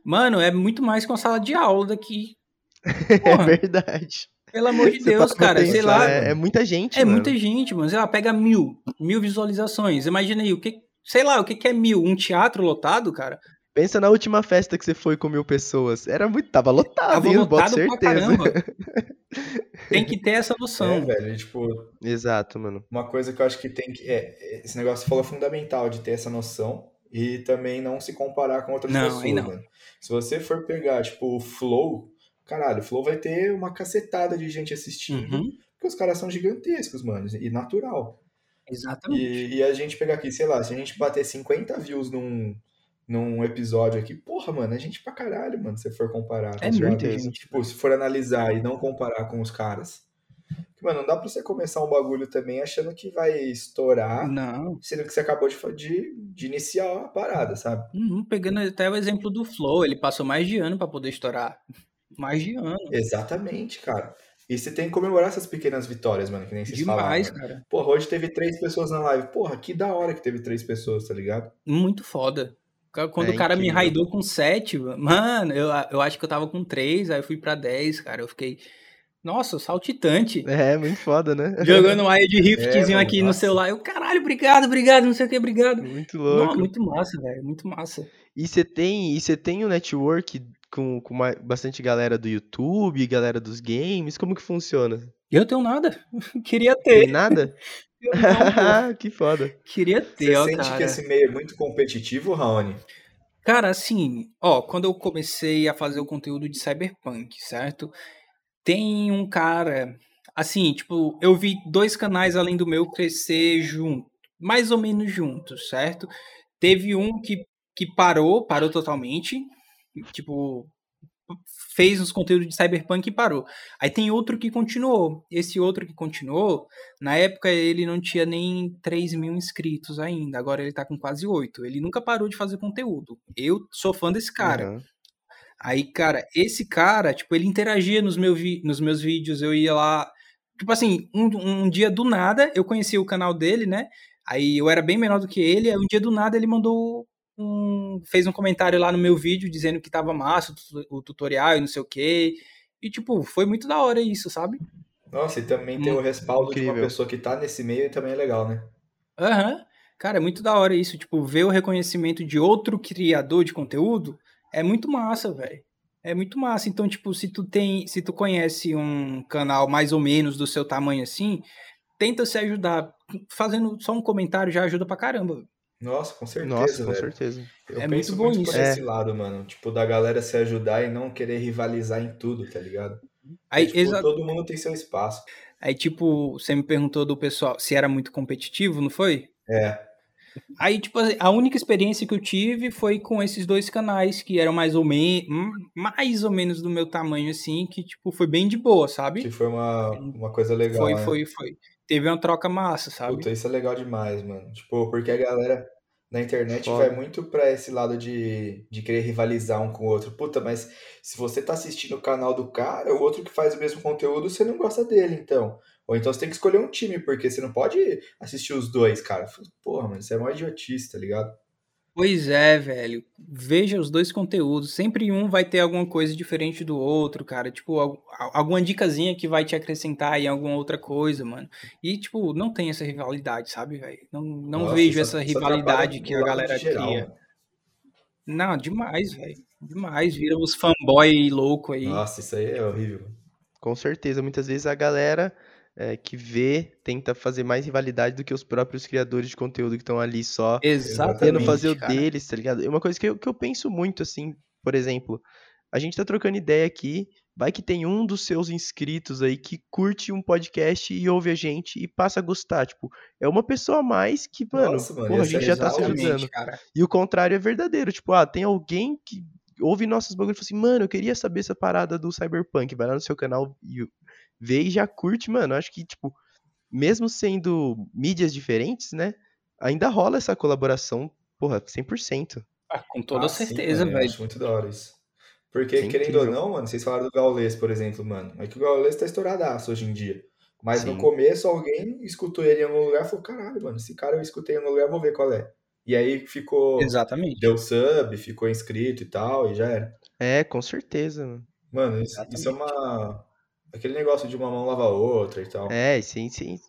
Mano, é muito mais que uma sala de aula daqui. É verdade. pelo amor de Você Deus, para pra cara. Sei lá. É, é muita gente, É mano. muita gente, mano. Sei lá, pega mil. Mil visualizações. Imagina aí, o que. Sei lá, o que que é mil? Um teatro lotado, cara? Pensa na última festa que você foi com mil pessoas. Era muito. Tava lotado, Tava hein? Lotado pra certeza. caramba. Tem que ter essa É, noção. velho, e, tipo, Exato, mano. uma coisa que eu acho que tem que. É, esse negócio que você falou é fundamental de ter essa noção e também não se comparar com outras Não, pessoas, aí não. mano. Se você for pegar, tipo, o Flow, caralho, o Flow vai ter uma cacetada de gente assistindo, Uhum, porque os caras são gigantescos, mano, e natural. exatamente. E, e a gente pegar aqui, sei lá, se a gente bater 50 views num, num episódio aqui, porra, mano, é gente pra caralho, mano, se for comparar. É tá muita gente. Tipo, se for analisar e não comparar com os caras. Mano, não dá pra você começar um bagulho também achando que vai estourar, Não. sendo que você acabou de, de, de iniciar a parada, sabe? Uhum, pegando até o exemplo do Flow, ele passou mais de ano pra poder estourar. Mais de ano. Exatamente, cara. E você tem que comemorar essas pequenas vitórias, mano, que nem vocês Demais, falaram. cara. Porra, hoje teve três pessoas na live. Porra, que da hora que teve três pessoas, tá ligado? Muito foda. Quando É o cara me incrível. raidou com 7, mano, eu, eu acho que eu tava com 3, aí eu fui pra 10, cara. Eu fiquei, nossa, saltitante. É, muito foda, né? Jogando um Wild Riftzinho mano, aqui no celular. Eu, caralho, obrigado, obrigado, não sei o que, obrigado. Muito Não, louco. muito massa, velho, muito massa. E você tem, e você tem um network com, com uma- bastante galera do YouTube, galera dos games, como que funciona? Eu tenho nada. Queria Tem ter. nada? Não, que foda. Queria Você ter, ó, sente cara. que esse meio é muito competitivo, Raoni? Cara, assim, ó, quando eu comecei a fazer o conteúdo de Cyberpunk, certo? Tem um cara, assim, tipo, eu vi dois canais além do meu crescer junto, mais ou menos juntos, certo? Teve um que, que parou, parou totalmente, tipo, fez os conteúdos de Cyberpunk e parou. Aí tem outro que continuou. Esse outro que continuou, na época ele não tinha nem 3 mil inscritos ainda, agora ele tá com quase 8. Ele nunca parou de fazer conteúdo. Eu sou fã desse cara. Aham. Aí, cara, esse cara, tipo, ele interagia nos, meu nos meus vídeos, eu ia lá. Tipo assim, um, um dia do nada, eu conheci o canal dele, né? Aí eu era bem menor do que ele, aí um dia do nada ele mandou um. fez um comentário lá no meu vídeo dizendo que tava massa o, o tutorial e não sei o quê. E, tipo, foi muito da hora isso, sabe? Nossa, e também ter Hum, o respaldo de uma incrível. pessoa que tá nesse meio também é legal, né? Aham. Cara, é muito da hora isso. Tipo, ver o reconhecimento de outro criador de conteúdo é muito massa, velho. É muito massa. Então, tipo, se tu tem, se tu conhece um canal mais ou menos do seu tamanho assim, tenta se ajudar. Fazendo só um comentário já ajuda pra caramba. Nossa, com certeza, Nossa, com velho. certeza. Eu É penso muito bom muito isso. por É. esse lado, mano. Tipo, da galera se ajudar e não querer rivalizar em tudo, tá ligado? Aí, É, tipo, exa- todo mundo tem seu espaço. Aí, tipo, você me perguntou do pessoal se era muito competitivo, não foi? É. Aí, tipo, a única experiência que eu tive foi com esses dois canais que eram mais ou menos, mais ou menos do meu tamanho, assim, que, tipo, foi bem de boa, sabe? Que foi uma, uma coisa legal, Foi, né? foi, foi. Teve uma troca massa, sabe? Puta, isso é legal demais, mano. Tipo, porque a galera na internet Foda. vai muito pra esse lado de, de querer rivalizar um com o outro. Puta, mas se você tá assistindo o canal do cara, o outro que faz o mesmo conteúdo, você não gosta dele, então. Ou então você tem que escolher um time, porque você não pode assistir os dois, cara. Porra, mano, isso é mó idiotice, tá ligado? Pois é, velho. Veja os dois conteúdos. Sempre um vai ter alguma coisa diferente do outro, cara. Tipo, al- alguma dicasinha que vai te acrescentar em alguma outra coisa, mano. E, tipo, não tem essa rivalidade, sabe, velho? Não, não Nossa, vejo essa isso rivalidade que a galera geral, cria. Não, demais, velho. Demais. Vira os fanboy louco aí. Nossa, isso aí é horrível. Com certeza. Muitas vezes a galera é, que vê tenta fazer mais rivalidade do que os próprios criadores de conteúdo que estão ali só Exatamente. tentando fazer o cara. deles, tá ligado? É uma coisa que eu, que eu penso muito, assim, por exemplo, a gente tá trocando ideia aqui, vai que tem um dos seus inscritos aí que curte um podcast e ouve a gente e passa a gostar, tipo, é uma pessoa a mais que, mano, Nossa, mano, porra, a gente já tá se ajudando. Cara. E o contrário é verdadeiro, tipo, ah, tem alguém que ouve nossos bagulhos e fala assim, mano, eu queria saber essa parada do Cyberpunk, vai lá no seu canal e vê e já curte, mano, acho que, tipo, mesmo sendo mídias diferentes, né, ainda rola essa colaboração, porra, 100%. Ah, com toda Ah, certeza, velho. acho muito da hora isso. Porque, é querendo ou incrível. não, mano, vocês falaram do Gaules, por exemplo, mano. É que o Gaules tá estouradaço hoje em dia. Mas no Sim. começo alguém escutou ele em algum lugar e falou: caralho, mano, esse cara eu escutei em algum lugar, vou ver qual é. E aí ficou. Exatamente. Deu sub, ficou inscrito e tal, e já era. É, com certeza, mano. Mano, isso, isso é uma. Aquele negócio de uma mão lava a outra e tal. É, sim, sim,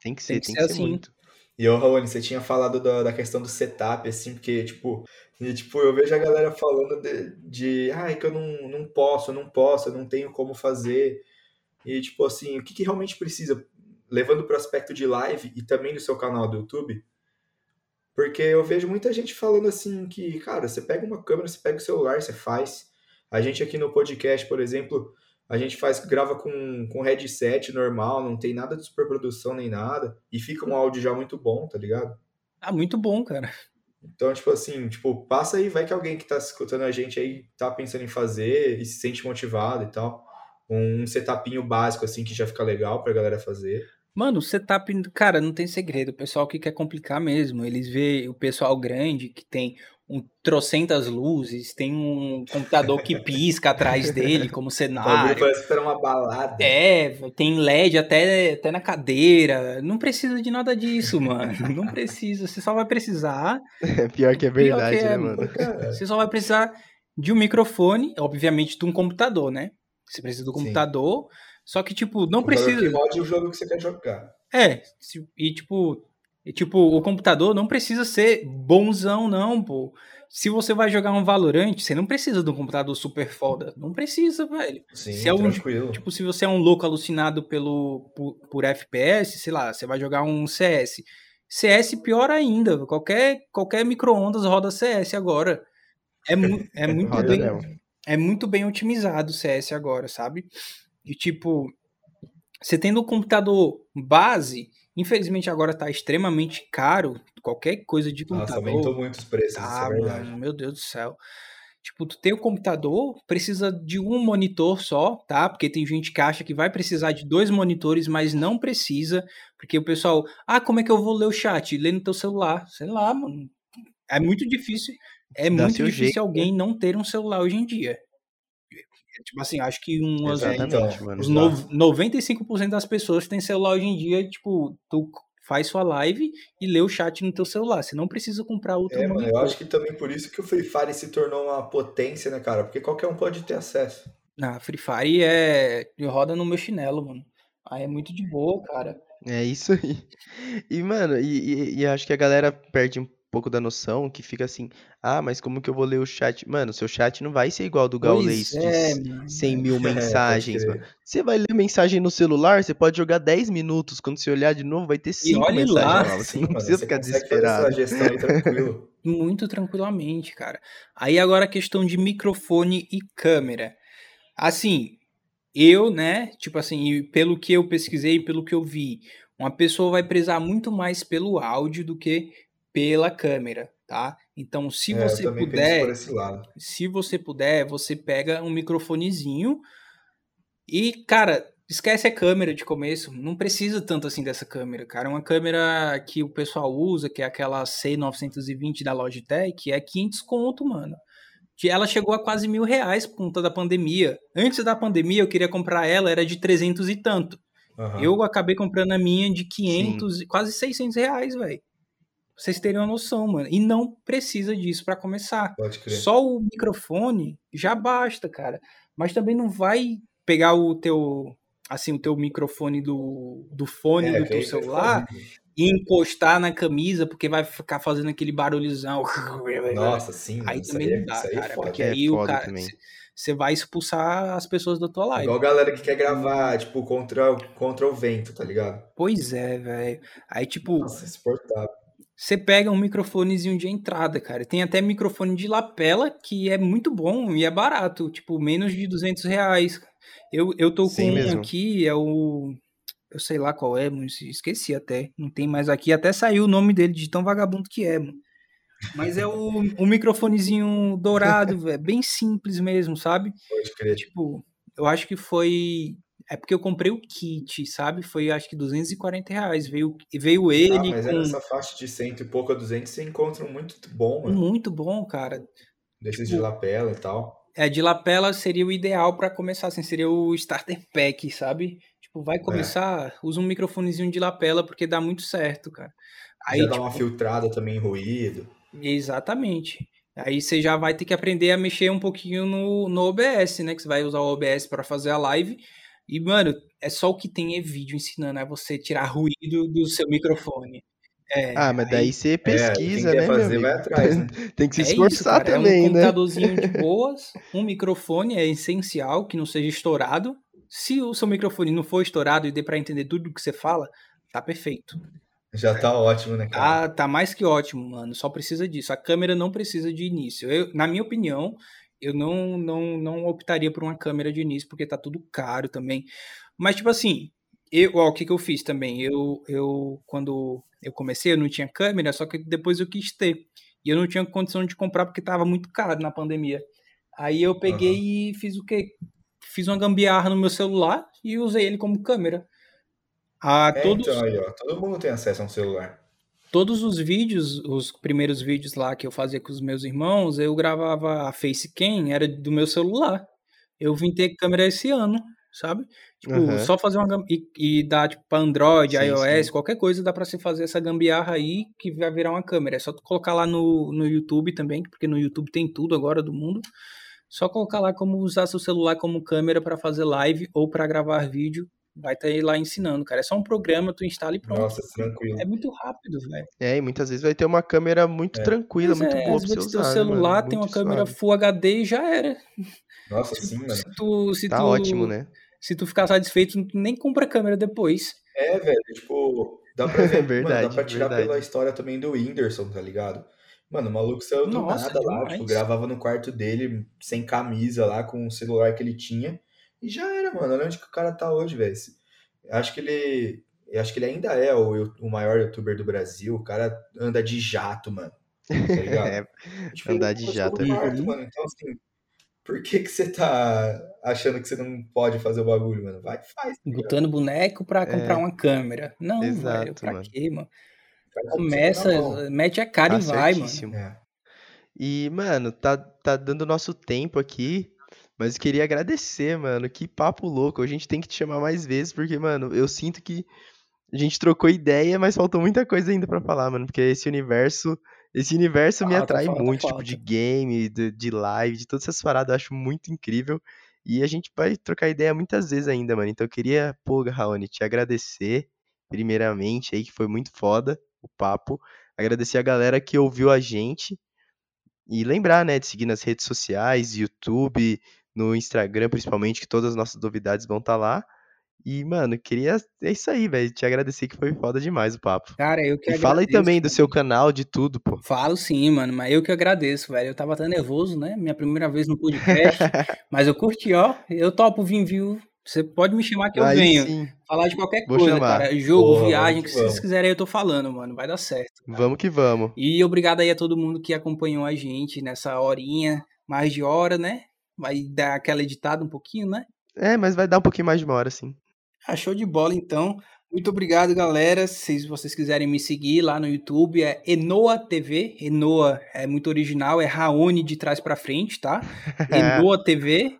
tem que ser, que tem ser que ser assim. muito. E ô, Raoni, você tinha falado da, da questão do setup, assim, porque, tipo, e, tipo, eu vejo a galera falando de, de ai, que eu não, não posso, eu não posso, eu não tenho como fazer. E, tipo, assim, o que, que realmente precisa, levando pro aspecto de live e também do seu canal do YouTube? Porque eu vejo muita gente falando assim que, cara, você pega uma câmera, você pega o celular, você faz. A gente aqui no podcast, por exemplo, a gente faz, grava com, com headset normal, não tem nada de superprodução nem nada, e fica um áudio já muito bom, tá ligado? Ah, muito bom, cara. Então, tipo assim, tipo, passa aí, vai que alguém que tá escutando a gente aí tá pensando em fazer e se sente motivado e tal. Um setupinho básico, assim, que já fica legal pra galera fazer. Mano, o setup, cara, não tem segredo. O pessoal que quer complicar mesmo. Eles vê o pessoal grande que tem um trocentas luzes, tem um computador que pisca atrás dele como cenário. Parece que era uma balada. É, tem LED até, até na cadeira. Não precisa de nada disso, mano. Não precisa. Você só vai precisar. É pior que é verdade, que é, né, mano? Você só vai precisar de um microfone, obviamente de um computador, né? Você precisa do computador. Sim. Só que, tipo, não precisa. Que rode o jogo que você quer jogar. É, e tipo, e, tipo, o computador não precisa ser bonzão, não, pô. Se você vai jogar um Valorant, você não precisa de um computador super foda. Não precisa, velho. Sim, se é um, tranquilo. Tipo, se você é um louco alucinado pelo, por, por FPS, sei lá, você vai jogar um CS. CS pior ainda. Qualquer, qualquer micro-ondas roda CS agora. É, mu é muito bem. É muito bem otimizado o CS agora, sabe? E tipo, você tendo um computador base, infelizmente agora tá extremamente caro, qualquer coisa de computador. Nossa, aumentou muito os preços, tá, é verdade. Mano, meu Deus do céu. Tipo, tu tem o um computador, precisa de um monitor só, tá? Porque tem gente que acha que vai precisar de dois monitores, mas não precisa, porque o pessoal, ah, como é que eu vou ler o chat? Lê no teu celular. Sei lá, mano. É muito difícil, é Dá muito difícil jeito, alguém né? não ter um celular hoje em dia. Tipo assim, acho que umas, Exatamente, mano, os no, 95% das pessoas têm celular hoje em dia, tipo, tu faz sua live e lê o chat no teu celular. Você não precisa comprar outro é, mano, eu acho que também por isso que o Free Fire se tornou uma potência, né, cara? Porque qualquer um pode ter acesso. Ah, Free Fire é. roda no meu chinelo, mano. Aí é muito de boa, cara. É isso aí. E, mano, e, e, e acho que a galera perde um pouco da noção que fica assim, ah, mas como que eu vou ler o chat? Mano, seu chat não vai ser igual do Gaules é, de 100 mil mensagens, mano. Você vai ler mensagem no celular, você pode jogar 10 minutos, quando você olhar de novo vai ter 5 mensagens lá. novas, você não mano, precisa ficar desesperado. tranquilo. Muito tranquilamente, cara. Aí agora a questão de microfone e câmera. Assim, eu, né, tipo assim, pelo que eu pesquisei, pelo que eu vi, uma pessoa vai prezar muito mais pelo áudio do que pela câmera, tá? Então, se é, você puder, se você puder, você pega um microfonezinho e, cara, esquece a câmera de começo, não precisa tanto assim dessa câmera, cara. Uma câmera que o pessoal usa, que é aquela C920 da Logitech, é 500 conto, mano. Ela chegou a quase mil reais por conta da pandemia. Antes da pandemia, eu queria comprar ela, era de 300 e tanto. Uhum. Eu acabei comprando a minha de 500, Sim. quase 600 reais, velho vocês terem uma noção, mano. E não precisa disso para começar. Pode crer. Só o microfone já basta, cara. Mas também não vai pegar o teu, assim, o teu microfone do, do fone é, do teu celular e encostar na camisa, porque vai ficar fazendo aquele barulhozão. Nossa, sim. Aí também não dá, cara. porque aí o cara. Você vai expulsar as pessoas da tua live. Igual a galera que quer gravar, tipo, contra, contra o vento, tá ligado? Pois é, velho. Aí, tipo. Nossa, insuportável. Você pega um microfonezinho de entrada, cara. Tem até microfone de lapela que é muito bom e é barato, tipo, menos de 200 reais. Eu, eu tô Sim com mesmo. um aqui, é o. Eu sei lá qual é, mas esqueci até. Não tem mais aqui. Até saiu o nome dele de tão vagabundo que é, mano. Mas é o, um microfonezinho dourado, é bem simples mesmo, sabe? Pode crer. Tipo, eu acho que foi é porque eu comprei o kit, sabe? Foi acho que 240 reais. Veio, veio ah, ele. Ah, mas com... nessa faixa de cento e pouco a 200 você encontra um muito bom, mano. Muito bom, cara. Desses tipo, de lapela e tal. É, de lapela seria o ideal para começar, assim, seria o starter pack, sabe? Tipo, vai é. começar, é. usa um microfonezinho de lapela porque dá muito certo, cara. Aí, já dá tipo, uma filtrada também em ruído. Exatamente. Aí você já vai ter que aprender a mexer um pouquinho no, no OBS, né? Que você vai usar o OBS para fazer a live. E, mano, é só o que tem é vídeo ensinando a você tirar ruído do seu microfone. É, ah, mas daí você pesquisa, é, né, fazer, meu atrás, né? tem que se é esforçar isso, também, é né? um computadorzinho de boas, um microfone é essencial que não seja estourado. Se o seu microfone não for estourado e dê para entender tudo que você fala, tá perfeito. Já tá ótimo, né, cara? Tá, tá mais que ótimo, mano. Só precisa disso. A câmera não precisa de início. Eu, na minha opinião, eu não, não, não optaria por uma câmera de início, porque tá tudo caro também. Mas, tipo assim, eu, ó, o que, que eu fiz também? Eu, eu, quando eu comecei, eu não tinha câmera, só que depois eu quis ter. E eu não tinha condição de comprar porque tava muito caro na pandemia. Aí eu peguei uhum. e fiz o quê? Fiz uma gambiarra no meu celular e usei ele como câmera. Ah, é, todos... Então aí, ó, todo mundo tem acesso a um celular. Todos os vídeos, os primeiros vídeos lá que eu fazia com os meus irmãos, eu gravava a facecam, era do meu celular. Eu vim ter câmera esse ano, sabe? Tipo, uhum. só fazer uma e, e dar tipo para Android, sim, iOS, sim. qualquer coisa dá para você fazer essa gambiarra aí que vai virar uma câmera. É só tu colocar lá no, no YouTube também, porque no YouTube tem tudo agora do mundo. Só colocar lá como usar seu celular como câmera para fazer live ou para gravar vídeo vai estar tá lá ensinando, cara. É só um programa, tu instala e pronto. Nossa, tranquilo. É muito rápido, velho. É, e muitas vezes vai ter uma câmera muito é. tranquila, muito é, boa pra você usar. Teu celular mano, tem uma câmera Full HD e já era. Nossa, sim, mano. Se tu, se tá tu, ótimo, né? Se tu ficar satisfeito, nem compra câmera depois. É, velho, tipo, dá pra ver, verdade, mano, dá pra tirar verdade. pela história também do Whindersson, tá ligado? Mano, o maluco saiu do Nossa, nada lá, tipo, gravava no quarto dele, sem camisa lá, com o celular que ele tinha. E já era, mano. Olha onde que o cara tá hoje, velho. Acho que ele. Eu acho que ele ainda é o, o maior youtuber do Brasil. O cara anda de jato, mano. Tá ligado? é, tipo, andar de jato é mano. Então, assim, por que que você tá achando que você não pode fazer o bagulho, mano? Vai, faz. Tá Botando boneco pra comprar é. uma câmera. Não, Exato, velho, pra mano. quê, mano? Começa, mete a cara tá e vai, mano. É. E, mano, tá, tá dando nosso tempo aqui. Mas eu queria agradecer, mano. Que papo louco. A gente tem que te chamar mais vezes, porque, mano, eu sinto que a gente trocou ideia, mas faltou muita coisa ainda para falar, mano. Porque esse universo. Esse universo me atrai muito, tipo, de game, de, de live, de todas essas paradas, eu acho muito incrível. E a gente vai trocar ideia muitas vezes ainda, mano. Então eu queria, pô, Raoni, te agradecer, primeiramente, aí, que foi muito foda o papo. Agradecer a galera que ouviu a gente. E lembrar, né, de seguir nas redes sociais, YouTube, no Instagram, principalmente, que todas as nossas novidades vão estar tá lá. E, mano, queria. É isso aí, velho. Te agradecer que foi foda demais o papo. Cara, eu que e agradeço. Fala aí também do seu canal, de tudo, pô. Falo sim, mano, mas eu que agradeço, velho. Eu tava até nervoso, né? Minha primeira vez no podcast. mas eu curti, ó. Eu topo vir, viu? Você pode me chamar que eu aí venho. Sim. Falar de qualquer Vou coisa, chamar. cara. Jogo, Porra, viagem, que vocês quiserem eu tô falando, mano. Vai dar certo. Cara. Vamos que vamos. E obrigado aí a todo mundo que acompanhou a gente nessa horinha, mais de hora, né? Vai dar aquela editada um pouquinho, né? É, mas vai dar um pouquinho mais de uma hora, sim. Ah, show de bola, então. Muito obrigado, galera. Se vocês quiserem me seguir lá no YouTube, é Enoa TV. Enoa é muito original, é Raoni de trás para frente, tá? Enoa TV.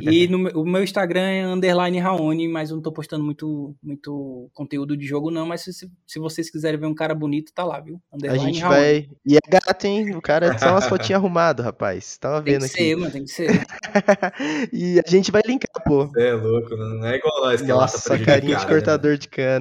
E no, o meu Instagram é underline Raoni, mas eu não tô postando muito, muito conteúdo de jogo, não. Mas se, se vocês quiserem ver um cara bonito, tá lá, viu? Underline a gente Raoni. vai. E é gato, hein? O cara é só umas fotinhas arrumadas, rapaz. Tava vendo tem que aqui. Ser, mano, tem que ser. e a gente vai linkar, pô. Você é louco, não é igual nós que Nossa, ela tá carinha de né, cortador né? de cana.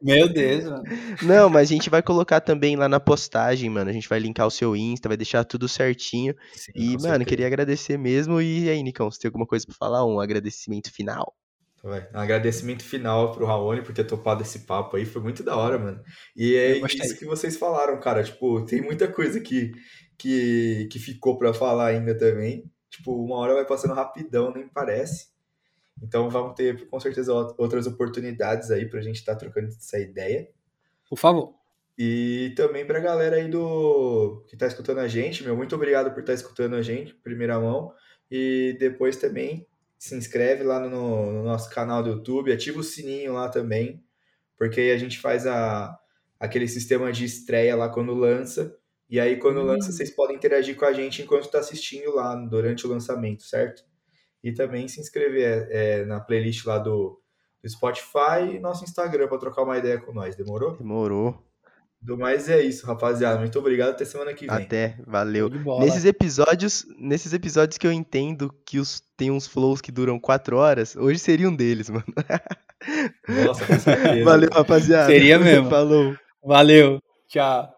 Meu Deus, mano. Não, mas a gente vai colocar também lá na postagem, mano. A gente vai linkar o seu Insta, vai deixar tudo certinho. Sim, e, mano, certeza. queria agradecer mesmo. E aí, Nicão, você tem alguma coisa pra falar? Um agradecimento final? Um agradecimento final pro Raoni por ter topado esse papo aí. Foi muito da hora, mano. E é isso que vocês falaram, cara. Tipo, tem muita coisa que, que, que ficou pra falar ainda também. Tipo, uma hora vai passando rapidão, nem parece. Então vamos ter com certeza outras oportunidades aí para a gente estar tá trocando essa ideia. Por favor. E também para a galera aí do que está escutando a gente, meu, muito obrigado por estar tá escutando a gente, primeira mão. E depois também se inscreve lá no, no, nosso canal do YouTube, ativa o sininho lá também, porque aí a gente faz a, aquele sistema de estreia lá quando lança. E aí, quando hum. lança, vocês podem interagir com a gente enquanto está assistindo lá durante o lançamento, certo? E também se inscrever é, na playlist lá do, do Spotify e nosso Instagram para trocar uma ideia com nós. Demorou? Demorou. Do mais é isso, rapaziada. Muito obrigado. Até semana que vem. Até, valeu. Nesses episódios, nesses episódios que eu entendo que os, tem uns flows que duram quatro horas, hoje seria um deles, mano. Nossa, com certeza. Valeu, rapaziada. Seria mesmo. Falou. Valeu. Tchau.